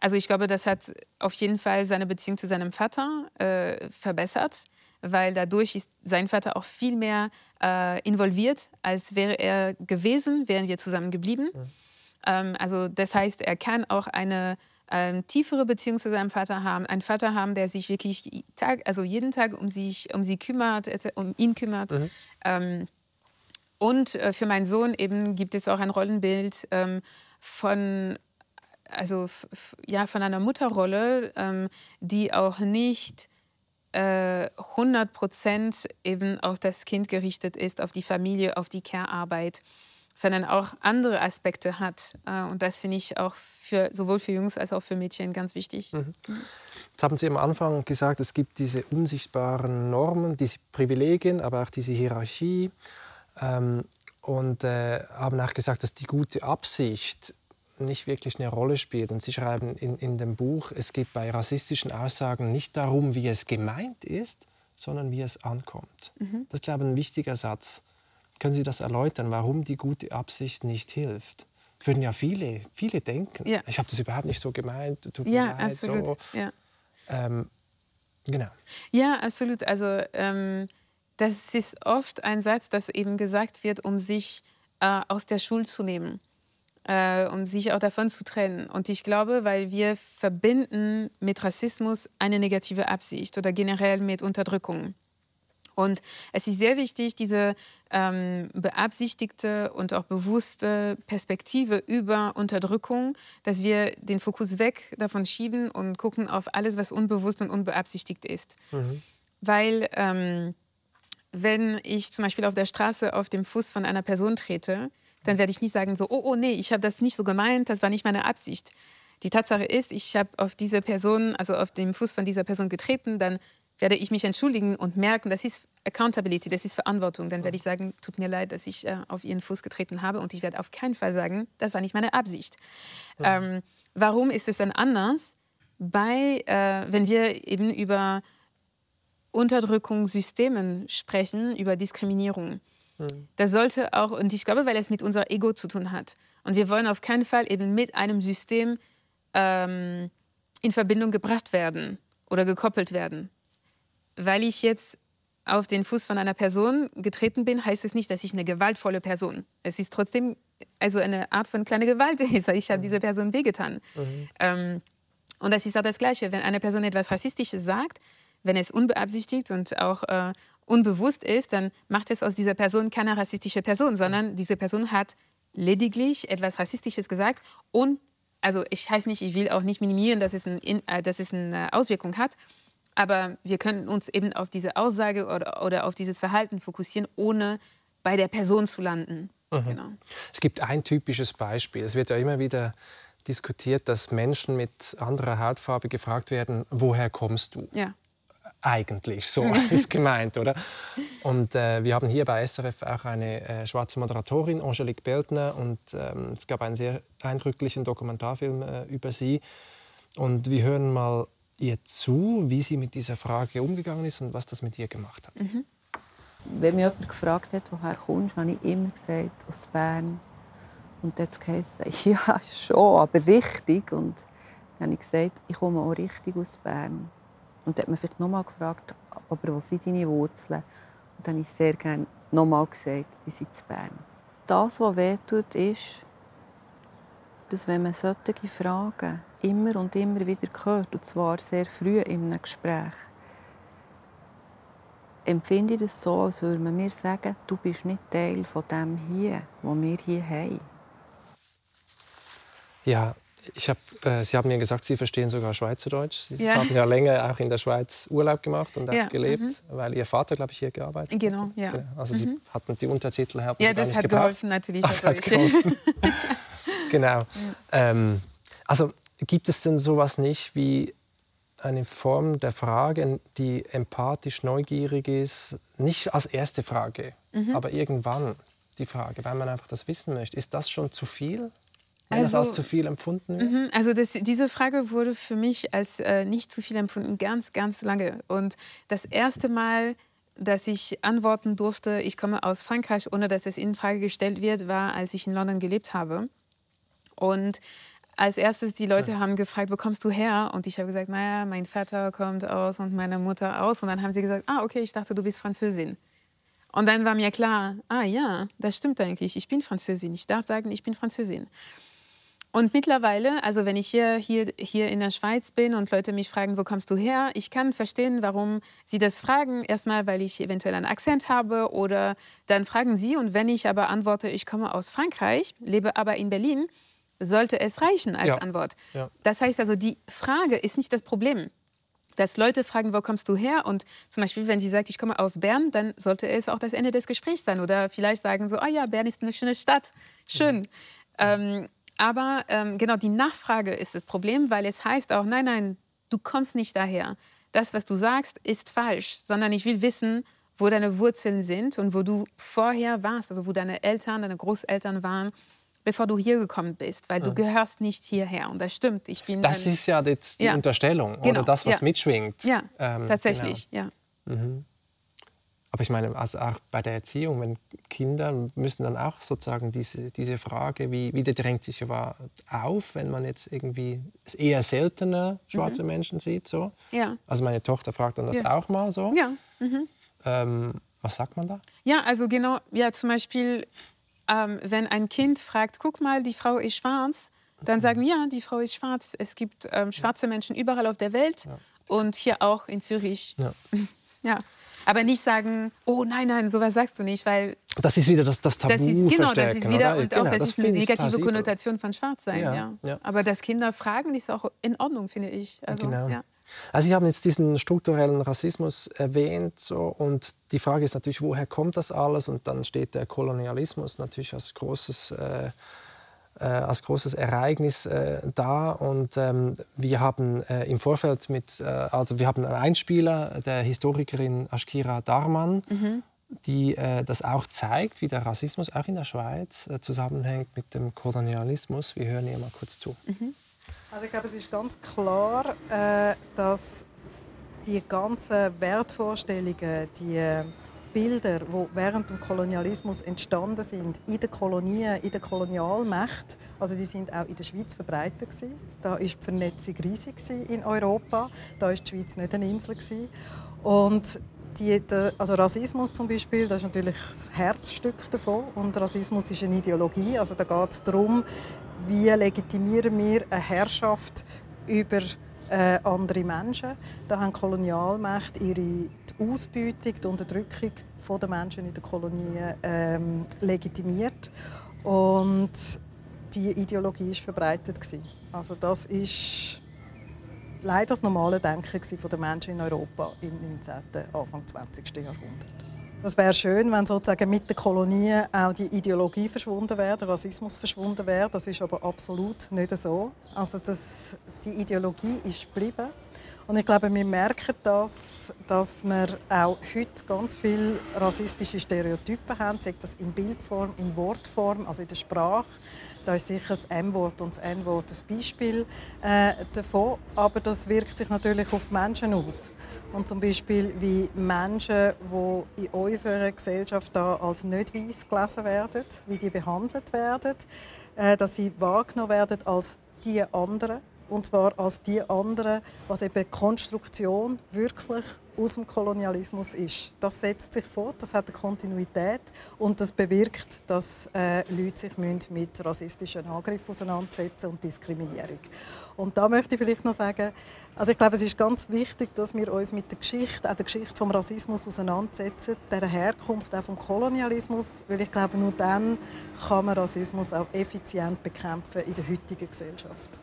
Speaker 2: also ich glaube, das hat auf jeden Fall seine Beziehung zu seinem Vater äh, verbessert, weil dadurch ist sein Vater auch viel mehr äh, involviert, als wäre er gewesen, wären wir zusammen geblieben. Mhm. Ähm, also das heißt, er kann auch eine ähm, tiefere Beziehung zu seinem Vater haben, einen Vater haben, der sich wirklich Tag, also jeden Tag um sich, um sie kümmert, um ihn kümmert. Mhm. Ähm, Und äh, für meinen Sohn eben gibt es auch ein Rollenbild ähm, von, also, ja, von einer Mutterrolle, ähm, die auch nicht äh, 100 Prozent eben auf das Kind gerichtet ist, auf die Familie, auf die Care-Arbeit, sondern auch andere Aspekte hat. Äh, und das finde ich auch für, sowohl für Jungs als auch für Mädchen ganz wichtig. Mhm.
Speaker 1: Jetzt haben Sie am Anfang gesagt, es gibt diese unsichtbaren Normen, diese Privilegien, aber auch diese Hierarchie. Ähm, und äh, haben auch gesagt, dass die gute Absicht nicht wirklich eine Rolle spielt. Und Sie schreiben in, in dem Buch, es geht bei rassistischen Aussagen nicht darum, wie es gemeint ist, sondern wie es ankommt. Mhm. Das ist, glaube ich, ein wichtiger Satz. Können Sie das erläutern, warum die gute Absicht nicht hilft? Würden ja viele, viele denken. Ja. Ich habe das überhaupt nicht so gemeint. Tut
Speaker 2: ja, leid, absolut. So. Ja.
Speaker 1: Ähm, genau.
Speaker 2: Ja, absolut. Also ähm, das ist oft ein Satz, das eben gesagt wird, um sich äh, aus der Schuld zu nehmen, äh, um sich auch davon zu trennen. Und ich glaube, weil wir verbinden mit Rassismus eine negative Absicht oder generell mit Unterdrückung. Und es ist sehr wichtig, diese ähm, beabsichtigte und auch bewusste Perspektive über Unterdrückung, dass wir den Fokus weg davon schieben und gucken auf alles, was unbewusst und unbeabsichtigt ist. Mhm. Weil ähm, wenn ich zum Beispiel auf der Straße auf dem Fuß von einer Person trete, dann werde ich nicht sagen so, oh, oh nee, ich habe das nicht so gemeint, das war nicht meine Absicht. Die Tatsache ist, ich habe auf diese Person, also auf dem Fuß von dieser Person getreten, dann werde ich mich entschuldigen und merken, das ist Accountability, das ist Verantwortung. Dann werde ich sagen, tut mir leid, dass ich äh, auf Ihren Fuß getreten habe und ich werde auf keinen Fall sagen, das war nicht meine Absicht. Ja. Ähm, warum ist es dann anders, bei, äh, wenn wir eben über Unterdrückungssystemen sprechen, über Diskriminierung? Mhm. Das sollte auch, und ich glaube, weil es mit unser Ego zu tun hat. Und wir wollen auf keinen Fall eben mit einem System ähm, in Verbindung gebracht werden oder gekoppelt werden weil ich jetzt auf den Fuß von einer Person getreten bin, heißt es nicht, dass ich eine gewaltvolle Person. Es ist trotzdem also eine Art von kleiner Gewalt. Ich habe mhm. dieser Person wehgetan. Mhm. Ähm, und das ist auch das Gleiche. Wenn eine Person etwas Rassistisches sagt, wenn es unbeabsichtigt und auch äh, unbewusst ist, dann macht es aus dieser Person keine rassistische Person, sondern diese Person hat lediglich etwas Rassistisches gesagt und also ich heiße nicht, ich will auch nicht minimieren, dass es, ein, äh, dass es eine Auswirkung hat, aber wir können uns eben auf diese Aussage oder, oder auf dieses Verhalten fokussieren, ohne bei der Person zu landen.
Speaker 1: Mhm. Genau. Es gibt ein typisches Beispiel. Es wird ja immer wieder diskutiert, dass Menschen mit anderer Hautfarbe gefragt werden, woher kommst du?
Speaker 2: Ja.
Speaker 1: Eigentlich, so ist gemeint, oder? Und äh, wir haben hier bei SRF auch eine äh, schwarze Moderatorin, Angelique Beltner, und ähm, es gab einen sehr eindrücklichen Dokumentarfilm äh, über sie. Und wir hören mal ihr zu, wie sie mit dieser Frage umgegangen ist und was das mit ihr gemacht hat. Mhm.
Speaker 5: Wenn mich jemand gefragt hat, woher kommst, habe ich immer gesagt, aus Bern. Und es geheißen, ja, schon, aber richtig. Und dann habe ich gesagt, ich komme auch richtig aus Bern. Und dann hat man vielleicht nochmal gefragt, aber wo sind deine Wurzeln? Und dann habe ich sehr gerne nochmal gesagt, die sind in Bern. Das, was wehtut, ist, dass wenn man solche Fragen immer und immer wieder hört, und zwar sehr früh in einem Gespräch, empfinde ich das so, als würde man mir sagen, du bist nicht Teil von dem hier, was wir hier haben.
Speaker 1: Ja, ich hab, äh, Sie haben mir gesagt, Sie verstehen sogar Schweizerdeutsch. Sie ja. haben ja länger auch in der Schweiz Urlaub gemacht und auch ja. gelebt, mhm. weil Ihr Vater, glaube ich, hier gearbeitet
Speaker 2: hat. Genau, ja.
Speaker 1: Also mhm. Sie hatten die Untertitel
Speaker 2: her. Ja, das hat geholfen natürlich. Ach, hat geholfen.
Speaker 1: genau. Ähm, also Gibt es denn sowas nicht wie eine Form der Frage, die empathisch neugierig ist, nicht als erste Frage, mhm. aber irgendwann die Frage, weil man einfach das wissen möchte. Ist das schon zu viel? Also, das als zu viel empfunden?
Speaker 2: Mhm, also das, diese Frage wurde für mich als äh, nicht zu viel empfunden, ganz, ganz lange. Und das erste Mal, dass ich antworten durfte, ich komme aus Frankreich, ohne dass es in Frage gestellt wird, war, als ich in London gelebt habe. Und als erstes, die Leute ja. haben gefragt, wo kommst du her? Und ich habe gesagt, naja, mein Vater kommt aus und meine Mutter aus. Und dann haben sie gesagt, ah, okay, ich dachte, du bist Französin. Und dann war mir klar, ah ja, das stimmt eigentlich, ich bin Französin. Ich darf sagen, ich bin Französin. Und mittlerweile, also wenn ich hier, hier, hier in der Schweiz bin und Leute mich fragen, wo kommst du her, ich kann verstehen, warum sie das fragen. Erstmal, weil ich eventuell einen Akzent habe oder dann fragen sie. Und wenn ich aber antworte, ich komme aus Frankreich, lebe aber in Berlin, sollte es reichen als ja. Antwort. Ja. Das heißt also, die Frage ist nicht das Problem. Dass Leute fragen, wo kommst du her? Und zum Beispiel, wenn sie sagt, ich komme aus Bern, dann sollte es auch das Ende des Gesprächs sein. Oder vielleicht sagen so, ah ja, Bern ist eine schöne Stadt. Schön. Mhm. Ähm, aber ähm, genau die Nachfrage ist das Problem, weil es heißt auch, nein, nein, du kommst nicht daher. Das, was du sagst, ist falsch, sondern ich will wissen, wo deine Wurzeln sind und wo du vorher warst, also wo deine Eltern, deine Großeltern waren, bevor du hier gekommen bist, weil du gehörst nicht hierher. Und das stimmt. Ich bin
Speaker 1: das ist ja jetzt die ja. Unterstellung genau. oder das, was ja. mitschwingt.
Speaker 2: Ja, ähm, tatsächlich, genau. ja. Mhm.
Speaker 1: Aber ich meine, also auch bei der Erziehung, wenn Kinder müssen dann auch sozusagen diese, diese Frage, wie, wie drängt sich aber auf, wenn man jetzt irgendwie eher seltener schwarze mhm. Menschen sieht. So. Ja. Also meine Tochter fragt dann das ja. auch mal so. Ja. Mhm. Ähm, was sagt man da?
Speaker 2: Ja, also genau, ja, zum Beispiel, ähm, wenn ein Kind fragt, guck mal, die Frau ist schwarz, dann sagen ja, die Frau ist schwarz. Es gibt ähm, schwarze Menschen überall auf der Welt ja. und hier auch in Zürich. Ja. ja. Aber nicht sagen, oh nein, nein, sowas sagst du nicht, weil.
Speaker 1: Das ist wieder das, das Tabu.
Speaker 2: Das ist, genau, das ist wieder, oder? und genau, auch das, das ist eine negative Konnotation von Schwarzsein. Ja, ja. ja. Aber dass Kinder fragen, ist auch in Ordnung, finde ich. Also, genau. ja.
Speaker 1: Also ich habe jetzt diesen strukturellen Rassismus erwähnt so, und die Frage ist natürlich, woher kommt das alles? Und dann steht der Kolonialismus natürlich als großes äh, äh, als großes Ereignis äh, da. Und ähm, wir haben äh, im Vorfeld mit, äh, also wir haben einen Einspieler der Historikerin Ashkira Darman, mhm. die äh, das auch zeigt, wie der Rassismus auch in der Schweiz äh, zusammenhängt mit dem Kolonialismus. Wir hören ihr mal kurz zu. Mhm.
Speaker 6: Also ich glaube, es ist ganz klar, dass die ganzen Wertvorstellungen, die Bilder, die während dem Kolonialismus entstanden sind, in den Kolonien, in den Kolonialmächten, also die sind auch in der Schweiz verbreitet gewesen. Da ist die Vernetzung riesig in Europa. Da ist die Schweiz nicht eine Insel gewesen. Und die, der, also Rassismus zum Beispiel, das ist natürlich das Herzstück davon. Und Rassismus ist eine Ideologie. Also da geht es darum, wie legitimieren wir eine Herrschaft über äh, andere Menschen. Da haben Kolonialmächte ihre Ausbeutung, die Unterdrückung der Menschen in den Kolonien ähm, legitimiert. Und die Ideologie ist verbreitet Also das ist leider das normale Denken der Menschen in Europa im 19. Anfang 20. Jahrhundert. Es wäre schön, wenn sozusagen mit den Kolonien auch die Ideologie verschwunden wäre, der Rassismus verschwunden wäre. Das ist aber absolut nicht so. Also das, die Ideologie ist geblieben. Und ich glaube, wir merken das, dass wir auch heute ganz viele rassistische Stereotypen haben, sei das in Bildform, in Wortform, also in der Sprache. Da ist sicher das M-Wort und das N-Wort ein Beispiel äh, davon. Aber das wirkt sich natürlich auf die Menschen aus. Und zum Beispiel wie Menschen, die in unserer Gesellschaft da als nicht weiß gelesen werden, wie die behandelt werden, äh, dass sie wahrgenommen werden als die anderen und zwar als die anderen, was eben Konstruktion wirklich aus dem Kolonialismus ist. Das setzt sich fort, das hat eine Kontinuität und das bewirkt, dass äh, Leute sich mit rassistischen Angriffen auseinandersetzen und Diskriminierung. Und da möchte ich vielleicht noch sagen, also ich glaube, es ist ganz wichtig, dass wir uns mit der Geschichte, auch der Geschichte vom Rassismus auseinandersetzen, der Herkunft auch vom Kolonialismus, weil ich glaube, nur dann kann man Rassismus auch effizient bekämpfen in der heutigen Gesellschaft.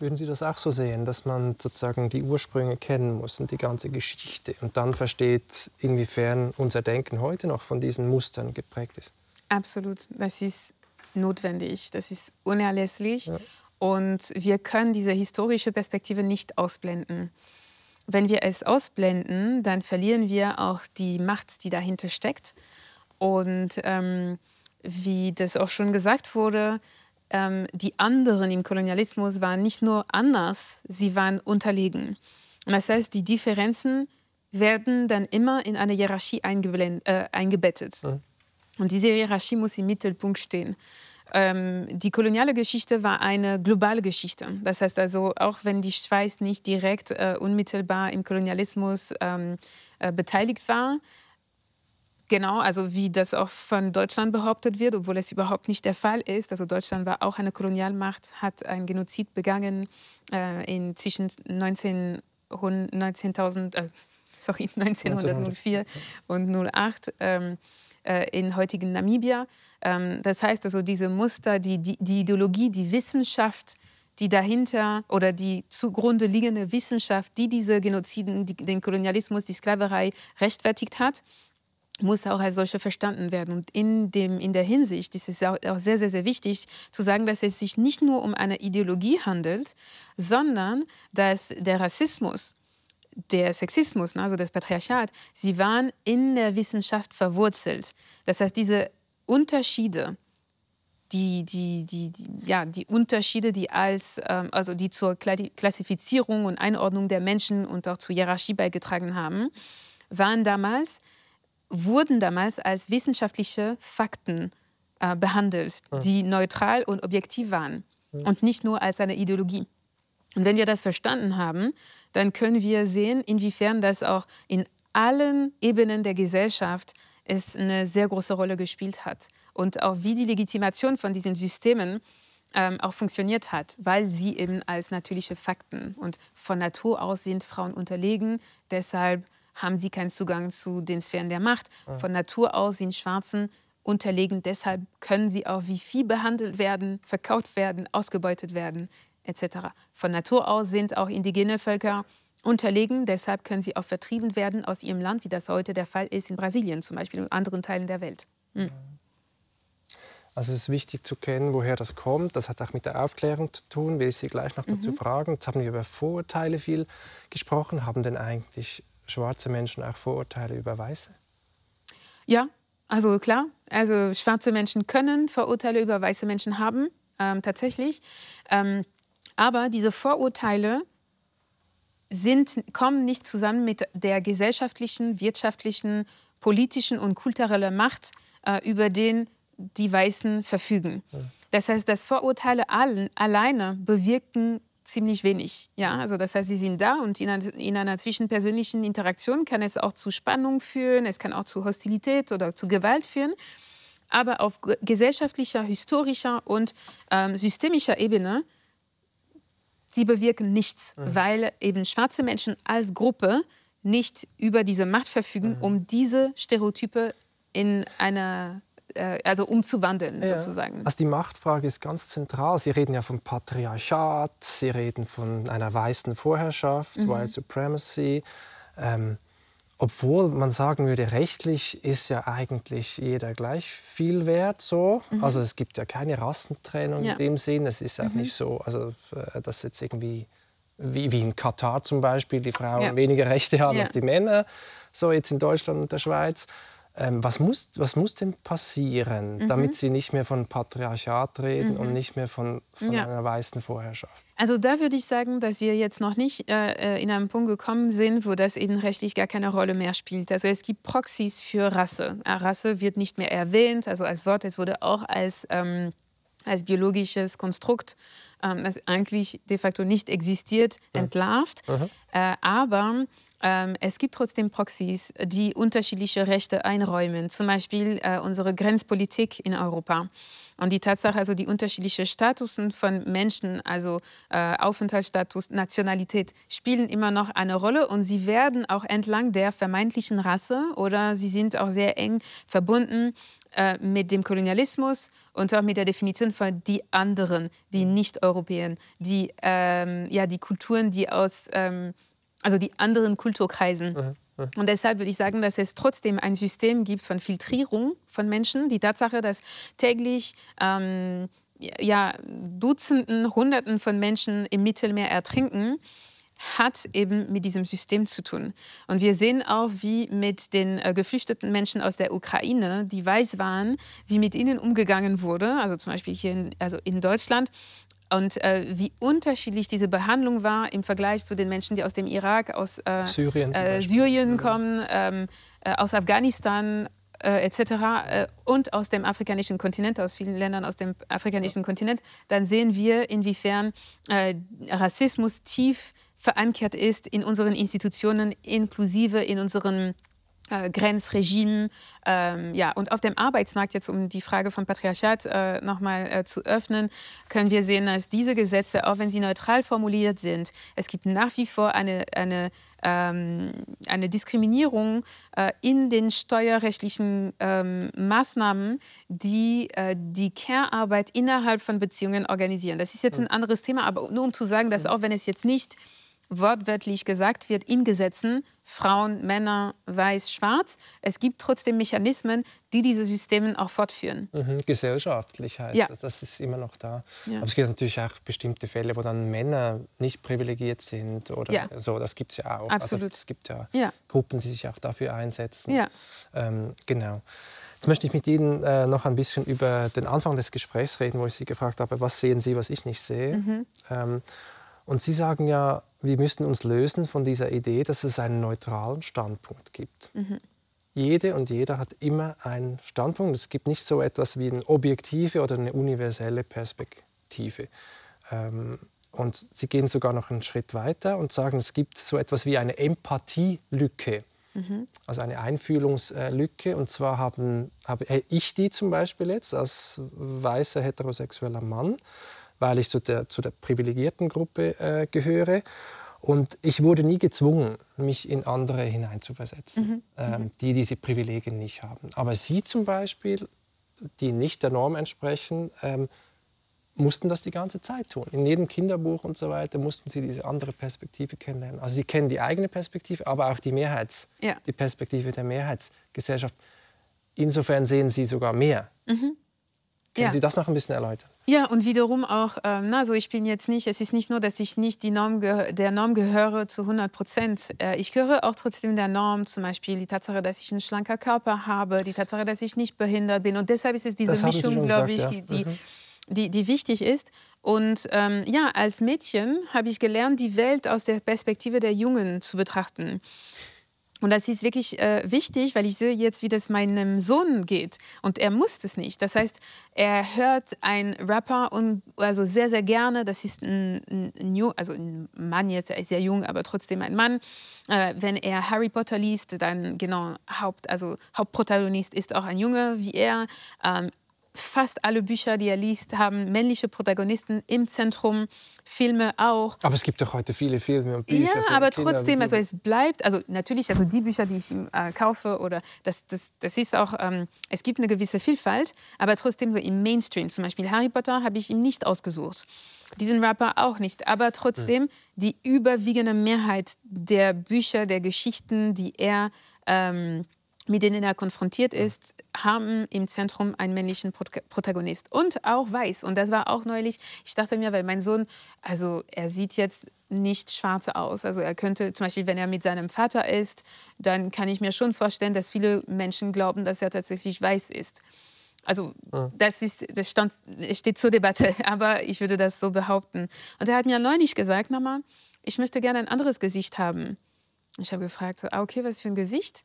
Speaker 1: Würden Sie das auch so sehen, dass man sozusagen die Ursprünge kennen muss und die ganze Geschichte und dann versteht, inwiefern unser Denken heute noch von diesen Mustern geprägt ist?
Speaker 2: Absolut, das ist notwendig, das ist unerlässlich ja. und wir können diese historische Perspektive nicht ausblenden. Wenn wir es ausblenden, dann verlieren wir auch die Macht, die dahinter steckt. Und ähm, wie das auch schon gesagt wurde, ähm, die anderen im Kolonialismus waren nicht nur anders, sie waren unterlegen. Und das heißt, die Differenzen werden dann immer in eine Hierarchie äh, eingebettet. Mhm. Und diese Hierarchie muss im Mittelpunkt stehen. Ähm, die koloniale Geschichte war eine globale Geschichte. Das heißt also, auch wenn die Schweiz nicht direkt äh, unmittelbar im Kolonialismus ähm, äh, beteiligt war, Genau, also wie das auch von Deutschland behauptet wird, obwohl es überhaupt nicht der Fall ist. Also Deutschland war auch eine Kolonialmacht, hat ein Genozid begangen äh, in zwischen 19, 19.000, äh, sorry, 1904 und 08 ähm, äh, in heutigen Namibia. Ähm, das heißt also, diese Muster, die, die, die Ideologie, die Wissenschaft, die dahinter oder die zugrunde liegende Wissenschaft, die diese Genoziden, die, den Kolonialismus, die Sklaverei rechtfertigt hat, muss auch als solche verstanden werden. Und in, dem, in der Hinsicht ist es auch, sehr, sehr, sehr wichtig zu sagen, dass es sich nicht nur um eine Ideologie handelt, sondern dass der Rassismus, der Sexismus, ne, also das Patriarchat, sie waren in der Wissenschaft verwurzelt. Das heißt, diese Unterschiede, die, die, die, die, ja, die Unterschiede, die, als, ähm, also die zur Klassifizierung und Einordnung der Menschen und auch zur Hierarchie beigetragen haben, waren damals, wurden damals als wissenschaftliche Fakten äh, behandelt, die neutral und objektiv waren und nicht nur als eine Ideologie. Und wenn wir das verstanden haben, dann können wir sehen, inwiefern das auch in allen Ebenen der Gesellschaft es eine sehr große Rolle gespielt hat und auch wie die Legitimation von diesen Systemen ähm, auch funktioniert hat, weil sie eben als natürliche Fakten und von Natur aus sind Frauen unterlegen, deshalb haben sie keinen Zugang zu den Sphären der Macht. Von Natur aus sind Schwarzen unterlegen, deshalb können sie auch wie Vieh behandelt werden, verkauft werden, ausgebeutet werden, etc. Von Natur aus sind auch indigene Völker unterlegen. Deshalb können sie auch vertrieben werden aus ihrem Land, wie das heute der Fall ist in Brasilien zum Beispiel und anderen Teilen der Welt. Mhm.
Speaker 1: Also es ist wichtig zu kennen, woher das kommt. Das hat auch mit der Aufklärung zu tun. Will ich Sie gleich noch dazu mhm. fragen. Jetzt haben wir über Vorurteile viel gesprochen. Haben denn eigentlich schwarze Menschen auch Vorurteile über Weiße?
Speaker 2: Ja, also klar. Also schwarze Menschen können Vorurteile über weiße Menschen haben, ähm, tatsächlich. Ähm, aber diese Vorurteile sind, kommen nicht zusammen mit der gesellschaftlichen, wirtschaftlichen, politischen und kulturellen Macht, äh, über den die Weißen verfügen. Das heißt, dass Vorurteile allen, alleine bewirken ziemlich wenig. Ja, also das heißt, sie sind da und in einer, in einer zwischenpersönlichen Interaktion kann es auch zu Spannung führen, es kann auch zu Hostilität oder zu Gewalt führen. Aber auf gesellschaftlicher, historischer und ähm, systemischer Ebene sie bewirken nichts, mhm. weil eben schwarze Menschen als Gruppe nicht über diese Macht verfügen, mhm. um diese Stereotype in einer also umzuwandeln ja. sozusagen.
Speaker 1: Also die Machtfrage ist ganz zentral. Sie reden ja vom Patriarchat, Sie reden von einer weißen Vorherrschaft, mhm. White Supremacy. Ähm, obwohl man sagen würde, rechtlich ist ja eigentlich jeder gleich viel wert so. Mhm. Also es gibt ja keine Rassentrennung ja. in dem Sinn. Es ist auch mhm. nicht so, also äh, dass jetzt irgendwie wie, wie in Katar zum Beispiel die Frauen ja. weniger Rechte haben ja. als die Männer, so jetzt in Deutschland und der Schweiz. Ähm, was, muss, was muss denn passieren, mhm. damit Sie nicht mehr von Patriarchat reden mhm. und nicht mehr von, von ja. einer weißen Vorherrschaft?
Speaker 2: Also da würde ich sagen, dass wir jetzt noch nicht äh, äh, in einen Punkt gekommen sind, wo das eben rechtlich gar keine Rolle mehr spielt. Also es gibt Proxys für Rasse. Äh, Rasse wird nicht mehr erwähnt, also als Wort, es wurde auch als, ähm, als biologisches Konstrukt, ähm, das eigentlich de facto nicht existiert, entlarvt. Mhm. Äh, aber ähm, es gibt trotzdem Proxys, die unterschiedliche Rechte einräumen, zum Beispiel äh, unsere Grenzpolitik in Europa. Und die Tatsache, also die unterschiedlichen Statusen von Menschen, also äh, Aufenthaltsstatus, Nationalität, spielen immer noch eine Rolle und sie werden auch entlang der vermeintlichen Rasse oder sie sind auch sehr eng verbunden äh, mit dem Kolonialismus und auch mit der Definition von die anderen, die Nicht-Europäer, die, ähm, ja, die Kulturen, die aus ähm, also die anderen Kulturkreisen. Mhm. Und deshalb würde ich sagen, dass es trotzdem ein System gibt von Filtrierung von Menschen. Die Tatsache, dass täglich ähm, ja, Dutzenden, Hunderten von Menschen im Mittelmeer ertrinken, hat eben mit diesem System zu tun. Und wir sehen auch, wie mit den äh, geflüchteten Menschen aus der Ukraine, die weiß waren, wie mit ihnen umgegangen wurde. Also zum Beispiel hier in, also in Deutschland und äh, wie unterschiedlich diese Behandlung war im Vergleich zu den Menschen, die aus dem Irak, aus äh, Syrien, äh, Syrien, kommen, ähm, äh, aus Afghanistan äh, etc. Und aus dem afrikanischen Kontinent, aus vielen Ländern aus dem afrikanischen Kontinent, dann sehen wir, inwiefern Rassismus tief verankert ist in unseren Institutionen, inklusive in unseren äh, Grenzregime. Ähm, ja, und auf dem Arbeitsmarkt, jetzt um die Frage von Patriarchat äh, nochmal äh, zu öffnen, können wir sehen, dass diese Gesetze, auch wenn sie neutral formuliert sind, es gibt nach wie vor eine, eine, ähm, eine Diskriminierung äh, in den steuerrechtlichen ähm, Maßnahmen, die äh, die Care-Arbeit innerhalb von Beziehungen organisieren. Das ist jetzt ein anderes Thema, aber nur um zu sagen, dass auch wenn es jetzt nicht wortwörtlich gesagt wird in Gesetzen, Frauen, Männer, weiß, schwarz. Es gibt trotzdem Mechanismen, die diese Systeme auch fortführen.
Speaker 1: Mhm, gesellschaftlich heißt ja. das, das ist immer noch da. Ja. Aber es gibt natürlich auch bestimmte Fälle, wo dann Männer nicht privilegiert sind oder ja. so, das gibt es ja auch. Also
Speaker 2: Absolut.
Speaker 1: Also es gibt ja, Gruppen, die sich auch dafür einsetzen. Ähm, genau. Jetzt möchte ich mit Ihnen äh, noch ein bisschen über den Anfang des Gesprächs reden, wo ich Sie gefragt habe, was sehen Sie, was ich nicht sehe. Mhm. Ähm, und Sie sagen ja, wir müssen uns lösen von dieser Idee, dass es einen neutralen Standpunkt gibt. Mhm. Jede und jeder hat immer einen Standpunkt. Es gibt nicht so etwas wie eine objektive oder eine universelle Perspektive. Ähm, und sie gehen sogar noch einen Schritt weiter und sagen, es gibt so etwas wie eine Empathielücke, mhm. also eine Einfühlungslücke. Und zwar haben, habe ich die zum Beispiel jetzt als weißer heterosexueller Mann weil ich zu der, zu der privilegierten Gruppe äh, gehöre. Und ich wurde nie gezwungen, mich in andere hineinzuversetzen, mhm. ähm, mhm. die diese Privilegien nicht haben. Aber Sie zum Beispiel, die nicht der Norm entsprechen, ähm, mussten das die ganze Zeit tun. In jedem Kinderbuch und so weiter mussten sie diese andere Perspektive kennenlernen. Also sie kennen die eigene Perspektive, aber auch die Mehrheits, ja. die Perspektive der Mehrheitsgesellschaft. Insofern sehen sie sogar mehr. Mhm. Können ja. Sie das noch ein bisschen erläutern?
Speaker 2: Ja, und wiederum auch, ähm, also ich bin jetzt nicht, es ist nicht nur, dass ich nicht Norm der Norm gehöre zu 100 Prozent. Äh, ich gehöre auch trotzdem der Norm, zum Beispiel die Tatsache, dass ich einen schlanker Körper habe, die Tatsache, dass ich nicht behindert bin. Und deshalb ist es diese Mischung, glaube ich, ja. die, mhm. die, die wichtig ist. Und ähm, ja, als Mädchen habe ich gelernt, die Welt aus der Perspektive der Jungen zu betrachten. Und das ist wirklich äh, wichtig, weil ich sehe jetzt, wie das meinem Sohn geht. Und er muss es nicht. Das heißt, er hört einen Rapper und also sehr, sehr gerne. Das ist ein, ein, ein, also ein Mann jetzt, er ist sehr jung, aber trotzdem ein Mann. Äh, wenn er Harry Potter liest, dann genau Haupt, also Hauptprotagonist ist auch ein Junge wie er. Ähm, fast alle Bücher, die er liest, haben männliche Protagonisten im Zentrum, Filme auch.
Speaker 1: Aber es gibt doch heute viele Filme und Bücher.
Speaker 2: Ja, aber Kinder trotzdem, also es bleibt, also natürlich, also die Bücher, die ich ihm äh, kaufe, oder das, das, das ist auch, ähm, es gibt eine gewisse Vielfalt, aber trotzdem so im Mainstream, zum Beispiel Harry Potter, habe ich ihm nicht ausgesucht. Diesen Rapper auch nicht, aber trotzdem hm. die überwiegende Mehrheit der Bücher, der Geschichten, die er ähm, mit denen er konfrontiert ist, haben im Zentrum einen männlichen Protagonist und auch weiß. Und das war auch neulich, ich dachte mir, weil mein Sohn, also er sieht jetzt nicht schwarz aus. Also er könnte zum Beispiel, wenn er mit seinem Vater ist, dann kann ich mir schon vorstellen, dass viele Menschen glauben, dass er tatsächlich weiß ist. Also das, ist, das stand, steht zur Debatte, aber ich würde das so behaupten. Und er hat mir neulich gesagt, Mama, ich möchte gerne ein anderes Gesicht haben. Ich habe gefragt, so, ah, okay, was für ein Gesicht?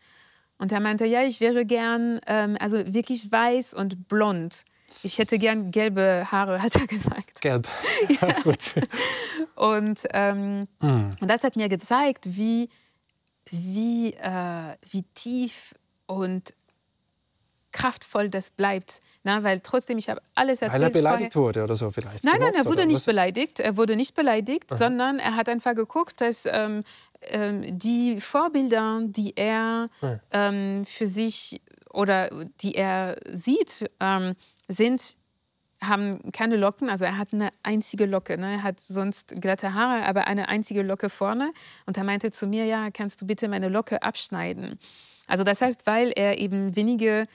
Speaker 2: Und er meinte, ja, ich wäre gern, ähm, also wirklich weiß und blond. Ich hätte gern gelbe Haare, hat er gesagt.
Speaker 1: Gelb. ja. Gut.
Speaker 2: Und, ähm, mm. und das hat mir gezeigt, wie, wie, äh, wie tief und kraftvoll das bleibt. Na, weil trotzdem, ich habe alles erzählt.
Speaker 1: Weil er beleidigt vorher. wurde oder so vielleicht.
Speaker 2: Nein, nein, er wurde nicht was? beleidigt. Er wurde nicht beleidigt, Aha. sondern er hat einfach geguckt, dass ähm, ähm, die Vorbilder, die er ähm, für sich oder die er sieht, ähm, sind haben keine Locken, also er hat eine einzige Locke. Ne? Er hat sonst glatte Haare, aber eine einzige Locke vorne. Und er meinte zu mir, ja, kannst du bitte meine Locke abschneiden? Also das heißt, weil er eben wenige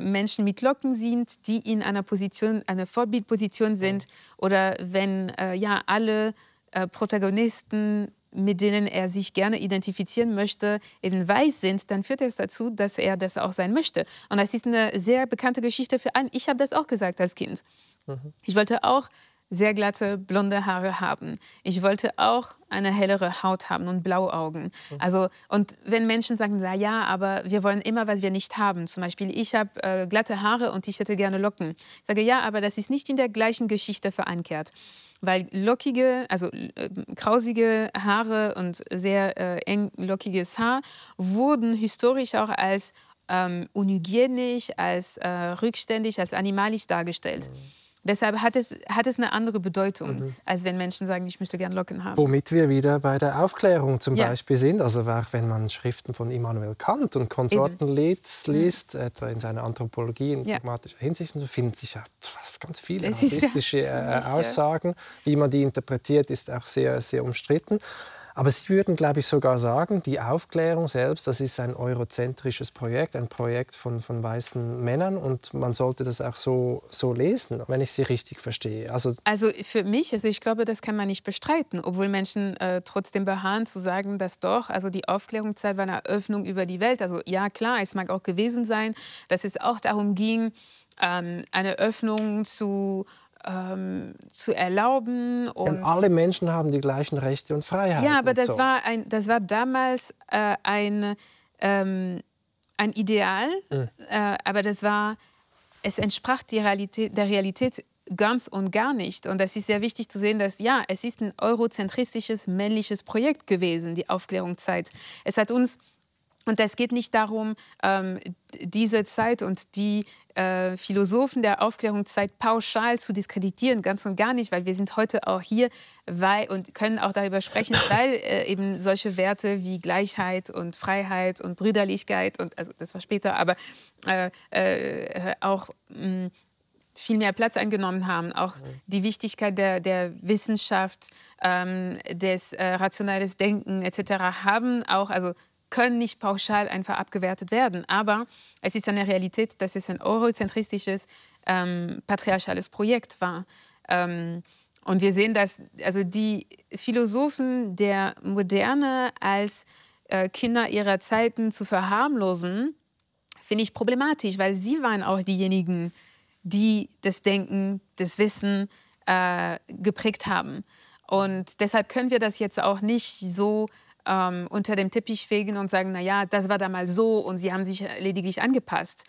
Speaker 2: Menschen mit Locken sind, die in einer Position, einer Vorbildposition sind, oder wenn äh, ja alle äh, Protagonisten mit denen er sich gerne identifizieren möchte, eben weiß sind, dann führt es dazu, dass er das auch sein möchte. Und das ist eine sehr bekannte Geschichte für einen. Ich habe das auch gesagt als Kind. Mhm. Ich wollte auch sehr glatte, blonde Haare haben. Ich wollte auch eine hellere Haut haben und blaue Augen. Mhm. Also, und wenn Menschen sagen, na ja, aber wir wollen immer, was wir nicht haben. Zum Beispiel, ich habe äh, glatte Haare und ich hätte gerne Locken. Ich sage, ja, aber das ist nicht in der gleichen Geschichte verankert. weil lockige, also äh, krausige Haare und sehr äh, eng lockiges Haar wurden historisch auch als ähm, unhygienisch, als äh, rückständig, als animalisch dargestellt. Mhm. Deshalb hat es, hat es eine andere Bedeutung, mhm. als wenn Menschen sagen, ich möchte gerne Locken haben.
Speaker 1: Womit wir wieder bei der Aufklärung zum ja. Beispiel sind. Also auch wenn man Schriften von Immanuel Kant und Konsorten liest, liest mhm. etwa in seiner Anthropologie in ja. pragmatischer Hinsicht, so finden sich ja ganz viele rassistische äh, Aussagen. Wie man die interpretiert, ist auch sehr, sehr umstritten. Aber Sie würden, glaube ich, sogar sagen, die Aufklärung selbst, das ist ein eurozentrisches Projekt, ein Projekt von, von weißen Männern und man sollte das auch so, so lesen, wenn ich Sie richtig verstehe.
Speaker 2: Also, also für mich, also ich glaube, das kann man nicht bestreiten, obwohl Menschen äh, trotzdem beharren zu sagen, dass doch, also die Aufklärungszeit war eine Öffnung über die Welt. Also ja, klar, es mag auch gewesen sein, dass es auch darum ging, ähm, eine Öffnung zu ähm, zu erlauben.
Speaker 1: Und, und, alle Menschen haben die gleichen Rechte und Freiheiten.
Speaker 2: Ja, aber das, so. war, ein, das war damals äh, ein, ähm, ein Ideal, mhm. äh, aber das war, es entsprach die Realität, der Realität ganz und gar nicht. Und es ist sehr wichtig zu sehen, dass ja, es ist ein eurozentristisches, männliches Projekt gewesen, die Aufklärungszeit. Es hat uns und es geht nicht darum, ähm, diese Zeit und die äh, Philosophen der Aufklärungszeit pauschal zu diskreditieren, ganz und gar nicht, weil wir sind heute auch hier weil, und können auch darüber sprechen, weil äh, eben solche Werte wie Gleichheit und Freiheit und Brüderlichkeit und also das war später, aber äh, äh auch mh, viel mehr Platz eingenommen haben. Auch die Wichtigkeit der, der Wissenschaft, ähm, des äh, rationales Denken etc. haben auch, also können nicht pauschal einfach abgewertet werden. Aber es ist eine Realität, dass es ein eurozentristisches, ähm, patriarchales Projekt war. Ähm, und wir sehen, dass also die Philosophen der Moderne als äh, Kinder ihrer Zeiten zu verharmlosen, finde ich problematisch, weil sie waren auch diejenigen, die das Denken, das Wissen äh, geprägt haben. Und deshalb können wir das jetzt auch nicht so ähm, unter dem Teppich fegen und sagen, naja, das war damals so und sie haben sich lediglich angepasst.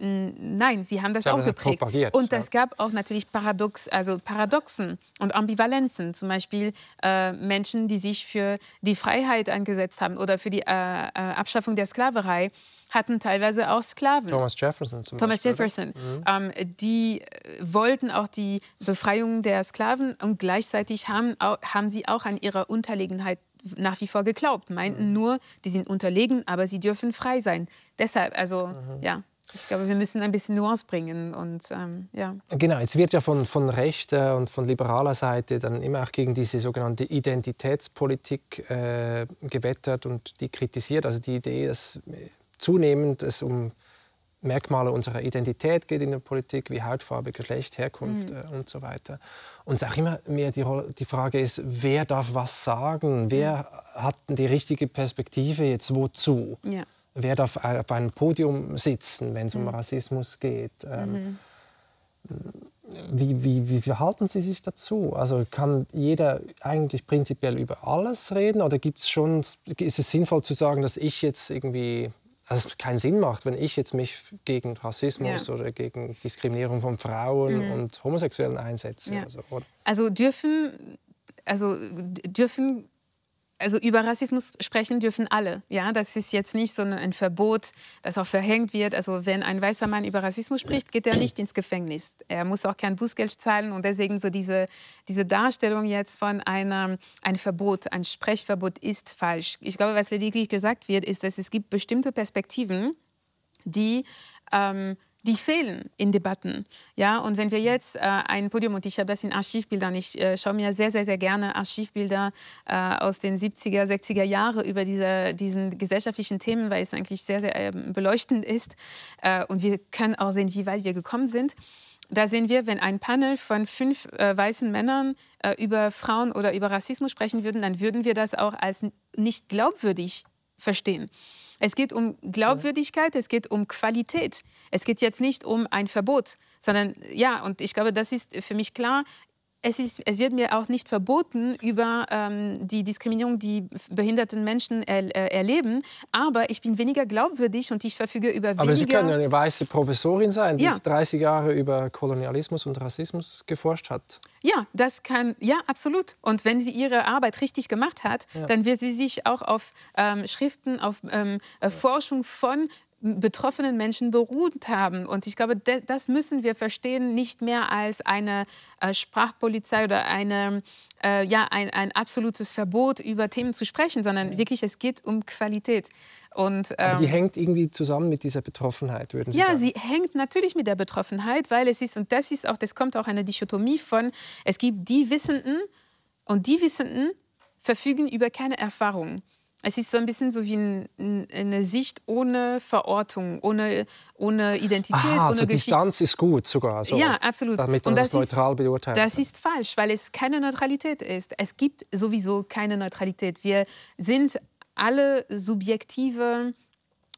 Speaker 2: Nein, sie haben das sie auch haben geprägt. Und es ja. gab auch natürlich Paradox, also Paradoxen und Ambivalenzen. Zum Beispiel äh, Menschen, die sich für die Freiheit eingesetzt haben oder für die äh, äh, Abschaffung der Sklaverei, hatten teilweise auch Sklaven.
Speaker 1: Thomas Jefferson zum
Speaker 2: Thomas Beispiel. Jefferson. Mhm. Ähm, die äh, wollten auch die Befreiung der Sklaven und gleichzeitig haben, haben sie auch an ihrer Unterlegenheit nach wie vor geglaubt, meinten mhm. nur, die sind unterlegen, aber sie dürfen frei sein. Deshalb, also mhm. ja. Ich glaube, wir müssen ein bisschen Nuance bringen. Und, ähm, ja.
Speaker 1: Genau, jetzt wird ja von, von rechter und von liberaler Seite dann immer auch gegen diese sogenannte Identitätspolitik äh, gewettert und die kritisiert. Also die Idee, dass zunehmend es um Merkmale unserer Identität geht in der Politik, wie Hautfarbe, Geschlecht, Herkunft mhm. äh, und so weiter. Und es auch immer mehr die, die Frage ist, wer darf was sagen? Wer mhm. hat die richtige Perspektive jetzt wozu? Ja. Wer darf auf einem Podium sitzen, wenn es um mhm. Rassismus geht? Ähm, mhm. wie, wie, wie verhalten Sie sich dazu? Also kann jeder eigentlich prinzipiell über alles reden oder gibt's schon, ist es sinnvoll zu sagen, dass ich jetzt irgendwie dass es keinen Sinn macht, wenn ich jetzt mich gegen Rassismus ja. oder gegen Diskriminierung von Frauen mhm. und Homosexuellen einsetze. Ja.
Speaker 2: Also, also, dürfen, also dürfen also über Rassismus sprechen dürfen alle. Ja, das ist jetzt nicht so ein Verbot, das auch verhängt wird. Also wenn ein weißer Mann über Rassismus spricht, geht er nicht ins Gefängnis. Er muss auch kein Bußgeld zahlen und deswegen so diese, diese Darstellung jetzt von einem ein Verbot, ein Sprechverbot ist falsch. Ich glaube, was lediglich gesagt wird, ist, dass es gibt bestimmte Perspektiven, die ähm, die fehlen in Debatten. Ja, und wenn wir jetzt äh, ein Podium, und ich habe das in Archivbildern, ich äh, schaue mir sehr, sehr, sehr gerne Archivbilder äh, aus den 70er, 60er Jahren über diese, diesen gesellschaftlichen Themen, weil es eigentlich sehr, sehr ähm, beleuchtend ist. Äh, und wir können auch sehen, wie weit wir gekommen sind. Da sehen wir, wenn ein Panel von fünf äh, weißen Männern äh, über Frauen oder über Rassismus sprechen würden, dann würden wir das auch als nicht glaubwürdig verstehen. Es geht um Glaubwürdigkeit, es geht um Qualität. Es geht jetzt nicht um ein Verbot, sondern ja, und ich glaube, das ist für mich klar. Es, ist, es, wird mir auch nicht verboten, über ähm, die Diskriminierung, die behinderten Menschen er, äh, erleben. Aber ich bin weniger glaubwürdig und ich verfüge über weniger...
Speaker 1: Aber Sie können eine weiße Professorin sein, die ja. 30 Jahre über Kolonialismus und Rassismus geforscht hat.
Speaker 2: Ja, das kann, ja, absolut. Und wenn sie ihre Arbeit richtig gemacht hat, ja. dann wird sie sich auch auf ähm, Schriften, auf ähm, äh, Forschung von betroffenen Menschen beruht haben. Und ich glaube, das müssen wir verstehen, nicht mehr als eine äh, Sprachpolizei oder eine, äh, ja, ein, ein absolutes Verbot, über Themen zu sprechen, sondern wirklich, es geht um Qualität. Und,
Speaker 1: ähm, die hängt irgendwie zusammen mit dieser Betroffenheit, würden Sie
Speaker 2: ja,
Speaker 1: sagen?
Speaker 2: Ja, sie hängt natürlich mit der Betroffenheit, weil es ist, und das ist auch, das kommt auch eine Dichotomie von, es gibt die Wissenden und die Wissenden verfügen über keine Erfahrung. Es ist so ein bisschen so wie ein, eine Sicht ohne Verortung, ohne, ohne Identität, Aha, ohne
Speaker 1: also Geschichte. Distanz ist gut sogar. So,
Speaker 2: ja, absolut.
Speaker 1: Damit man Und das, das neutral beurteilt.
Speaker 2: Das ist falsch, weil es keine Neutralität ist. Es gibt sowieso keine Neutralität. Wir sind alle subjektive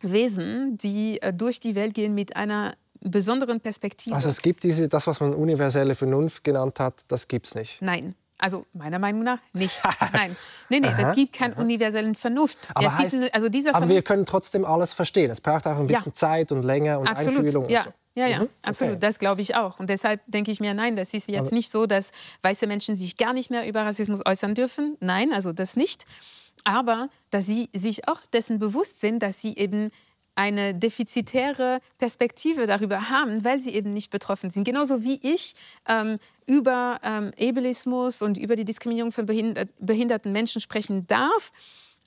Speaker 2: Wesen, die äh, durch die Welt gehen mit einer besonderen Perspektive.
Speaker 1: Also es gibt diese, das, was man universelle Vernunft genannt hat, das gibt es nicht.
Speaker 2: Nein. Also meiner Meinung nach nicht. Nein, nee, nee, es gibt keinen universellen Vernunft.
Speaker 1: Aber, heißt,
Speaker 2: eine,
Speaker 1: also dieser aber wir können trotzdem alles verstehen. Es braucht auch ein bisschen ja. Zeit und Länge und
Speaker 2: Absolut.
Speaker 1: Einfühlung.
Speaker 2: Ja.
Speaker 1: Und so.
Speaker 2: Ja, ja, mhm. absolut. Okay. Das glaube ich auch. Und deshalb denke ich mir, nein, das ist jetzt nicht so, dass weiße Menschen sich gar nicht mehr über Rassismus äußern dürfen. Nein, also das nicht. Aber dass sie sich auch dessen bewusst sind, dass sie eben eine defizitäre Perspektive darüber haben, weil sie eben nicht betroffen sind. Genauso wie ich ähm, über ähm, Ableismus und über die Diskriminierung von behinder behinderten Menschen sprechen darf.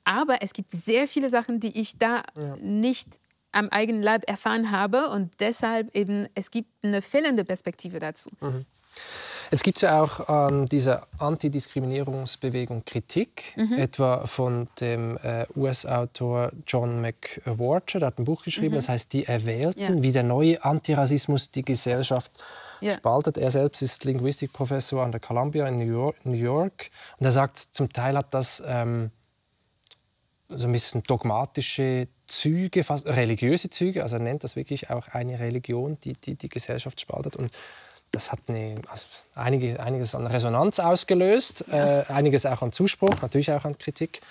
Speaker 2: Aber es gibt sehr viele Sachen, die ich da ja. nicht am eigenen Leib erfahren habe und deshalb eben es gibt eine fehlende Perspektive dazu.
Speaker 1: Mhm. Es gibt ja auch an ähm, dieser Antidiskriminierungsbewegung Kritik, mhm. etwa von dem äh, US-Autor John McWhorter, der hat ein Buch geschrieben, mhm. das heißt Die Erwählten, ja. wie der neue Antirassismus die Gesellschaft ja. spaltet. Er selbst ist Linguistikprofessor an der Columbia in New York, New York und er sagt, zum Teil hat das ähm, so ein bisschen dogmatische Züge, fast religiöse Züge, also er nennt das wirklich auch eine Religion, die die, die Gesellschaft spaltet und das hat eine, also einige, einiges an Resonanz ausgelöst, ja. äh, einiges auch an Zuspruch, natürlich auch an Kritik.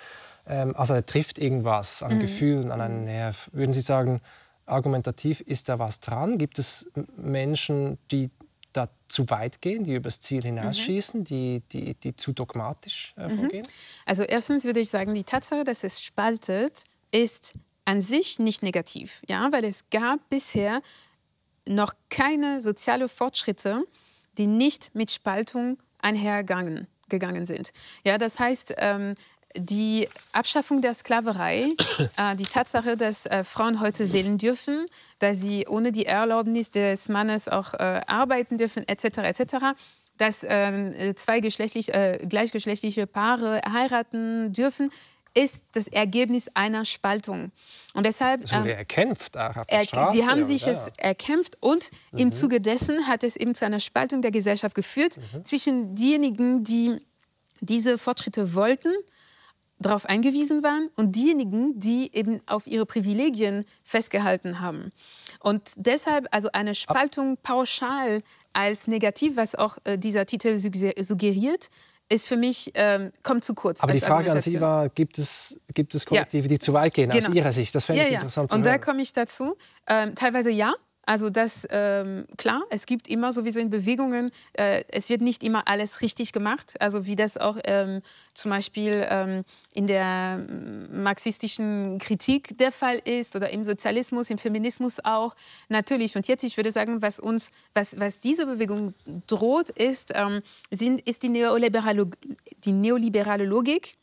Speaker 1: Ähm, also er trifft irgendwas an mhm. Gefühlen, an einen Nerv. Würden Sie sagen, argumentativ ist da was dran? Gibt es Menschen, die da zu weit gehen, die übers Ziel hinausschießen, mhm. die, die, die zu dogmatisch äh, mhm. vorgehen?
Speaker 2: Also erstens würde ich sagen, die Tatsache, dass es spaltet, ist an sich nicht negativ, ja, weil es gab bisher noch keine sozialen Fortschritte, die nicht mit Spaltung einhergegangen gegangen sind. Ja, das heißt, ähm, die Abschaffung der Sklaverei, äh, die Tatsache, dass äh, Frauen heute wählen dürfen, dass sie ohne die Erlaubnis des Mannes auch äh, arbeiten dürfen, etc., etc., dass äh, zwei äh, gleichgeschlechtliche Paare heiraten dürfen, ist das Ergebnis einer Spaltung. Und deshalb.
Speaker 1: Es wurde ähm, erkämpft auch auf der er, Straße,
Speaker 2: Sie haben sich ja. es erkämpft und mhm. im Zuge dessen hat es eben zu einer Spaltung der Gesellschaft geführt mhm. zwischen diejenigen, die diese Fortschritte wollten, darauf eingewiesen waren und diejenigen, die eben auf ihre Privilegien festgehalten haben. Und deshalb also eine Spaltung pauschal als negativ, was auch äh, dieser Titel suggeriert, ist für mich, ähm, kommt zu kurz.
Speaker 1: Aber die Frage an Sie war, gibt es, gibt es Kollektive, ja. die zu weit gehen genau. aus Ihrer Sicht? Das fände ja, ich interessant
Speaker 2: ja. zu Und hören. da komme ich dazu. Ähm, teilweise ja, also das, ähm, klar, es gibt immer sowieso in Bewegungen, äh, es wird nicht immer alles richtig gemacht. Also wie das auch ähm, zum Beispiel ähm, in der mm, marxistischen Kritik der Fall ist oder im Sozialismus, im Feminismus auch. Natürlich. Und jetzt, ich würde sagen, was uns, was, was diese Bewegung droht, ist, ähm, sind, ist die, neoliberale, die neoliberale Logik.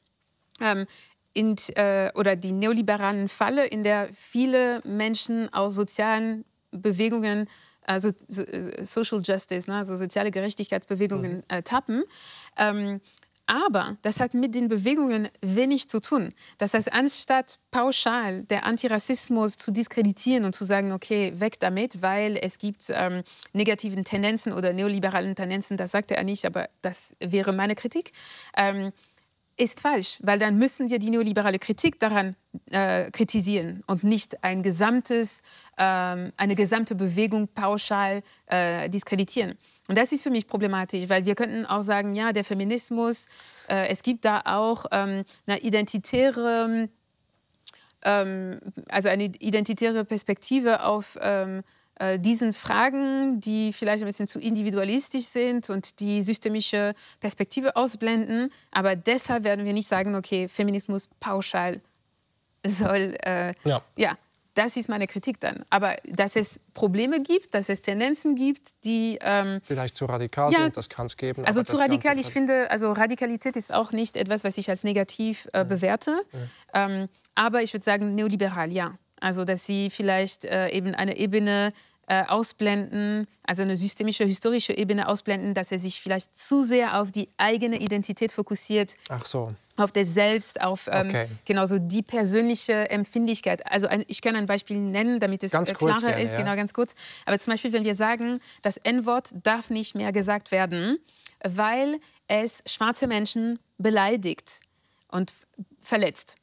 Speaker 2: Ähm, in, äh, oder die neoliberalen Falle, in der viele Menschen aus sozialen Bewegungen, also Social Justice, ne, also soziale Gerechtigkeitsbewegungen mhm. äh, tappen. Ähm, aber das hat mit den Bewegungen wenig zu tun. Das heißt, anstatt pauschal der Antirassismus zu diskreditieren und zu sagen, okay, weg damit, weil es gibt ähm, negativen Tendenzen oder neoliberalen Tendenzen, das sagte er nicht, aber das wäre meine Kritik. Ähm, ist falsch, weil dann müssen wir die neoliberale Kritik daran äh, kritisieren und nicht ein gesamtes, ähm, eine gesamte Bewegung pauschal äh, diskreditieren. Und das ist für mich problematisch, weil wir könnten auch sagen, ja, der Feminismus, äh, es gibt da auch ähm, eine identitäre, ähm, also eine identitäre Perspektive auf ähm, äh, diesen Fragen, die vielleicht ein bisschen zu individualistisch sind und die systemische Perspektive ausblenden. Aber deshalb werden wir nicht sagen, okay, Feminismus pauschal soll äh, ja. ja das ist meine Kritik dann. Aber dass es Probleme gibt, dass es Tendenzen gibt, die... Ähm,
Speaker 1: Vielleicht zu radikal ja, sind, das kann es geben.
Speaker 2: Also zu radikal, ich finde, also Radikalität ist auch nicht etwas, was ich als negativ äh, bewerte. Ja. Ähm, aber ich würde sagen, neoliberal, ja. Also dass sie vielleicht äh, eben eine Ebene äh, ausblenden, also eine systemische, historische Ebene ausblenden, dass er sich vielleicht zu sehr auf die eigene Identität fokussiert.
Speaker 1: Ach so.
Speaker 2: Auf das Selbst, auf ähm, okay. genauso die persönliche Empfindlichkeit. Also ein, ich kann ein Beispiel nennen, damit es ganz äh, klarer gerne, ist, ja. genau ganz kurz. Aber zum Beispiel, wenn wir sagen, das N-Wort darf nicht mehr gesagt werden, weil es schwarze Menschen beleidigt und verletzt.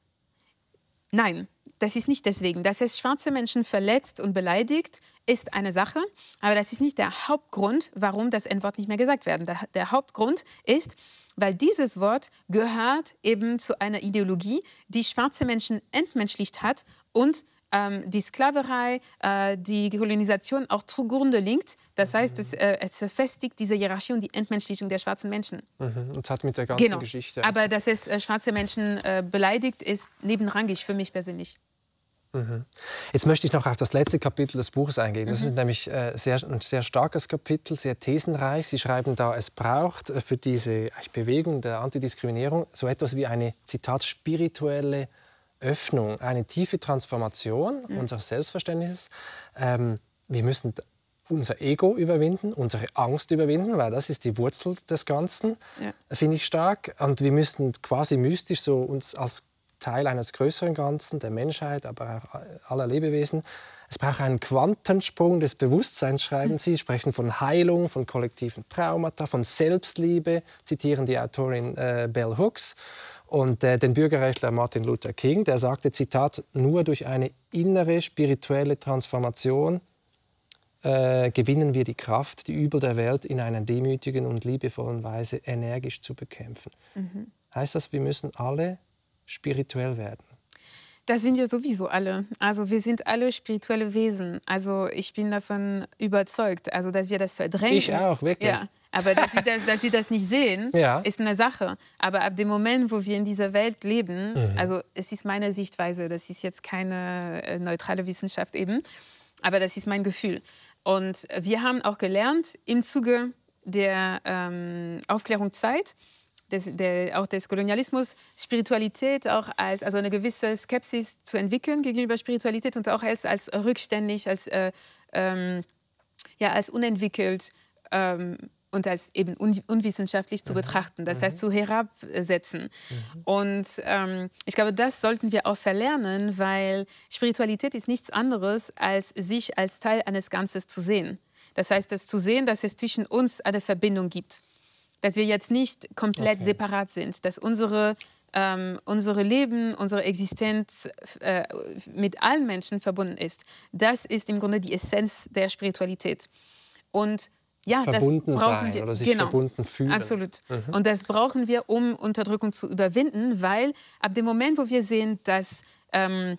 Speaker 2: Nein, das ist nicht deswegen. Dass es schwarze Menschen verletzt und beleidigt, ist eine Sache, aber das ist nicht der Hauptgrund, warum das N-Wort nicht mehr gesagt werden. Der, der, Hauptgrund ist, weil dieses Wort gehört eben zu einer Ideologie, die schwarze Menschen entmenschlicht hat und ähm, die Sklaverei, äh, die Kolonisation auch zugrunde liegt. Das heißt, es, äh, es, verfestigt diese Hierarchie und die Entmenschlichung der schwarzen Menschen.
Speaker 1: Mhm. Und es hat mit der ganzen genau. Geschichte.
Speaker 2: Aber dass es äh, schwarze Menschen äh, beleidigt, ist nebenrangig für mich persönlich.
Speaker 1: Mhm. Jetzt möchte ich noch auf das letzte Kapitel des Buches eingehen. Das mhm. ist nämlich äh, sehr, ein sehr starkes Kapitel, sehr thesenreich. Sie schreiben da, es braucht äh, für diese Bewegung der Antidiskriminierung so etwas wie eine, Zitat, spirituelle Öffnung, eine tiefe Transformation mhm. unseres Selbstverständnisses. Ähm, wir müssen unser Ego überwinden, unsere Angst überwinden, weil das ist die Wurzel des Ganzen, ja. finde ich stark. Und wir müssen quasi mystisch so uns als Teil eines größeren Ganzen, der Menschheit, aber auch aller Lebewesen. Es braucht einen Quantensprung des Bewusstseins, schreiben Sie. Sie sprechen von Heilung, von kollektiven Traumata, von Selbstliebe, zitieren die Autorin äh, Bell Hooks. Und äh, den Bürgerrechtler Martin Luther King, der sagte, Zitat, nur durch eine innere spirituelle Transformation äh, gewinnen wir die Kraft, die Übel der Welt in einer demütigen und liebevollen Weise energisch zu bekämpfen. Mhm. Heißt das, wir müssen alle spirituell werden?
Speaker 2: Da sind wir sowieso alle. Also wir sind alle spirituelle Wesen. Also ich bin davon überzeugt, also dass wir das verdrängen.
Speaker 1: Ich auch, wirklich.
Speaker 2: Ja. Aber dass sie das, dass sie das nicht sehen, ja. ist eine Sache. Aber ab dem Moment, wo wir in dieser Welt leben, mhm. also es ist meine Sichtweise, das ist jetzt keine äh, neutrale Wissenschaft eben, aber das ist mein Gefühl. Und wir haben auch gelernt im Zuge der ähm, Aufklärungszeit, des, der, auch des Kolonialismus, Spiritualität auch als also eine gewisse Skepsis zu entwickeln gegenüber Spiritualität und auch als, als rückständig, als, äh, ähm, ja, als unentwickelt ähm, und als eben un unwissenschaftlich zu mhm. betrachten, das heißt mhm. zu herabsetzen. Mhm. Und ähm, ich glaube, das sollten wir auch verlernen, weil Spiritualität ist nichts anderes, als sich als Teil eines Ganzes zu sehen. Das heißt, das zu sehen, dass es zwischen uns eine Verbindung gibt dass wir jetzt nicht komplett okay. separat sind, dass unsere, ähm, unsere Leben, unsere Existenz äh, mit allen Menschen verbunden ist. Das ist im Grunde die Essenz der Spiritualität. Und ja,
Speaker 1: verbunden
Speaker 2: das brauchen
Speaker 1: sein
Speaker 2: wir.
Speaker 1: oder sich genau, verbunden fühlen.
Speaker 2: Absolut. Mhm. Und das brauchen wir, um Unterdrückung zu überwinden, weil ab dem Moment, wo wir sehen, dass ähm,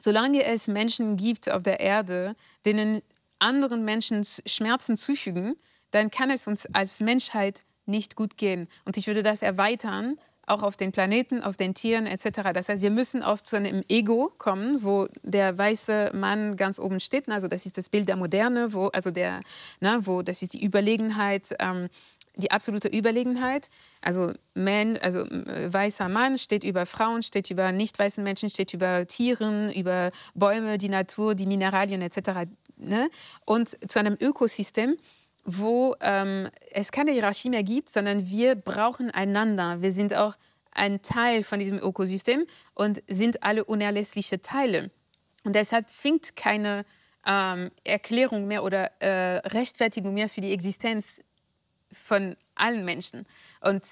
Speaker 2: solange es Menschen gibt auf der Erde, denen anderen Menschen Schmerzen zufügen, dann kann es uns als Menschheit nicht gut gehen. Und ich würde das erweitern, auch auf den Planeten, auf den Tieren etc. Das heißt, wir müssen oft zu einem Ego kommen, wo der weiße Mann ganz oben steht. Also das ist das Bild der Moderne, wo, also der, ne, wo das ist die Überlegenheit, ähm, die absolute Überlegenheit. Also, man, also äh, weißer Mann steht über Frauen, steht über nicht weißen Menschen, steht über Tieren, über Bäume, die Natur, die Mineralien etc. Ne? Und zu einem Ökosystem, wo ähm, es keine Hierarchie mehr gibt, sondern wir brauchen einander. Wir sind auch ein Teil von diesem Ökosystem und sind alle unerlässliche Teile. Und deshalb zwingt keine ähm, Erklärung mehr oder äh, Rechtfertigung mehr für die Existenz von allen Menschen. Und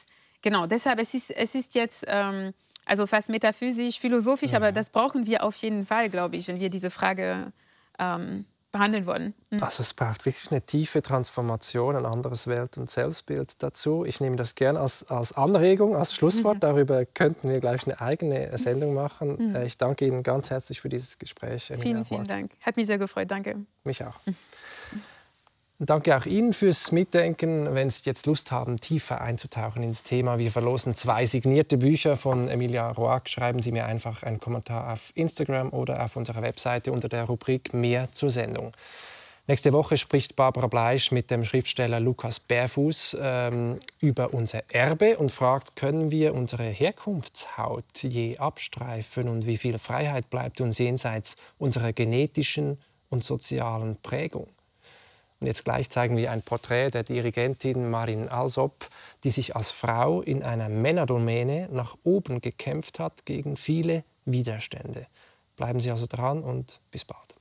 Speaker 2: genau, deshalb es ist es ist jetzt ähm, also fast metaphysisch, philosophisch, ja. aber das brauchen wir auf jeden Fall, glaube ich, wenn wir diese Frage ähm, behandeln wollen.
Speaker 1: Mhm. Also es braucht wirklich eine tiefe Transformation, ein anderes Welt- und Selbstbild dazu. Ich nehme das gerne als, als Anregung, als Schlusswort. Mhm. Darüber könnten wir gleich eine eigene Sendung machen. Mhm. Äh, ich danke Ihnen ganz herzlich für dieses Gespräch.
Speaker 2: Vielen, vielen Dank. Hat mich sehr gefreut. Danke.
Speaker 1: Mich auch. Und danke auch Ihnen fürs Mitdenken. Wenn Sie jetzt Lust haben, tiefer einzutauchen ins Thema, wir verlosen zwei signierte Bücher von Emilia Roark. Schreiben Sie mir einfach einen Kommentar auf Instagram oder auf unserer Webseite unter der Rubrik Mehr zur Sendung. Nächste Woche spricht Barbara Bleisch mit dem Schriftsteller Lukas Bärfuß ähm, über unser Erbe und fragt, können wir unsere Herkunftshaut je abstreifen und wie viel Freiheit bleibt uns jenseits unserer genetischen und sozialen Prägung? Und jetzt gleich zeigen wir ein Porträt der Dirigentin Marin Alsop, die sich als Frau in einer Männerdomäne nach oben gekämpft hat gegen viele Widerstände. Bleiben Sie also dran und bis bald.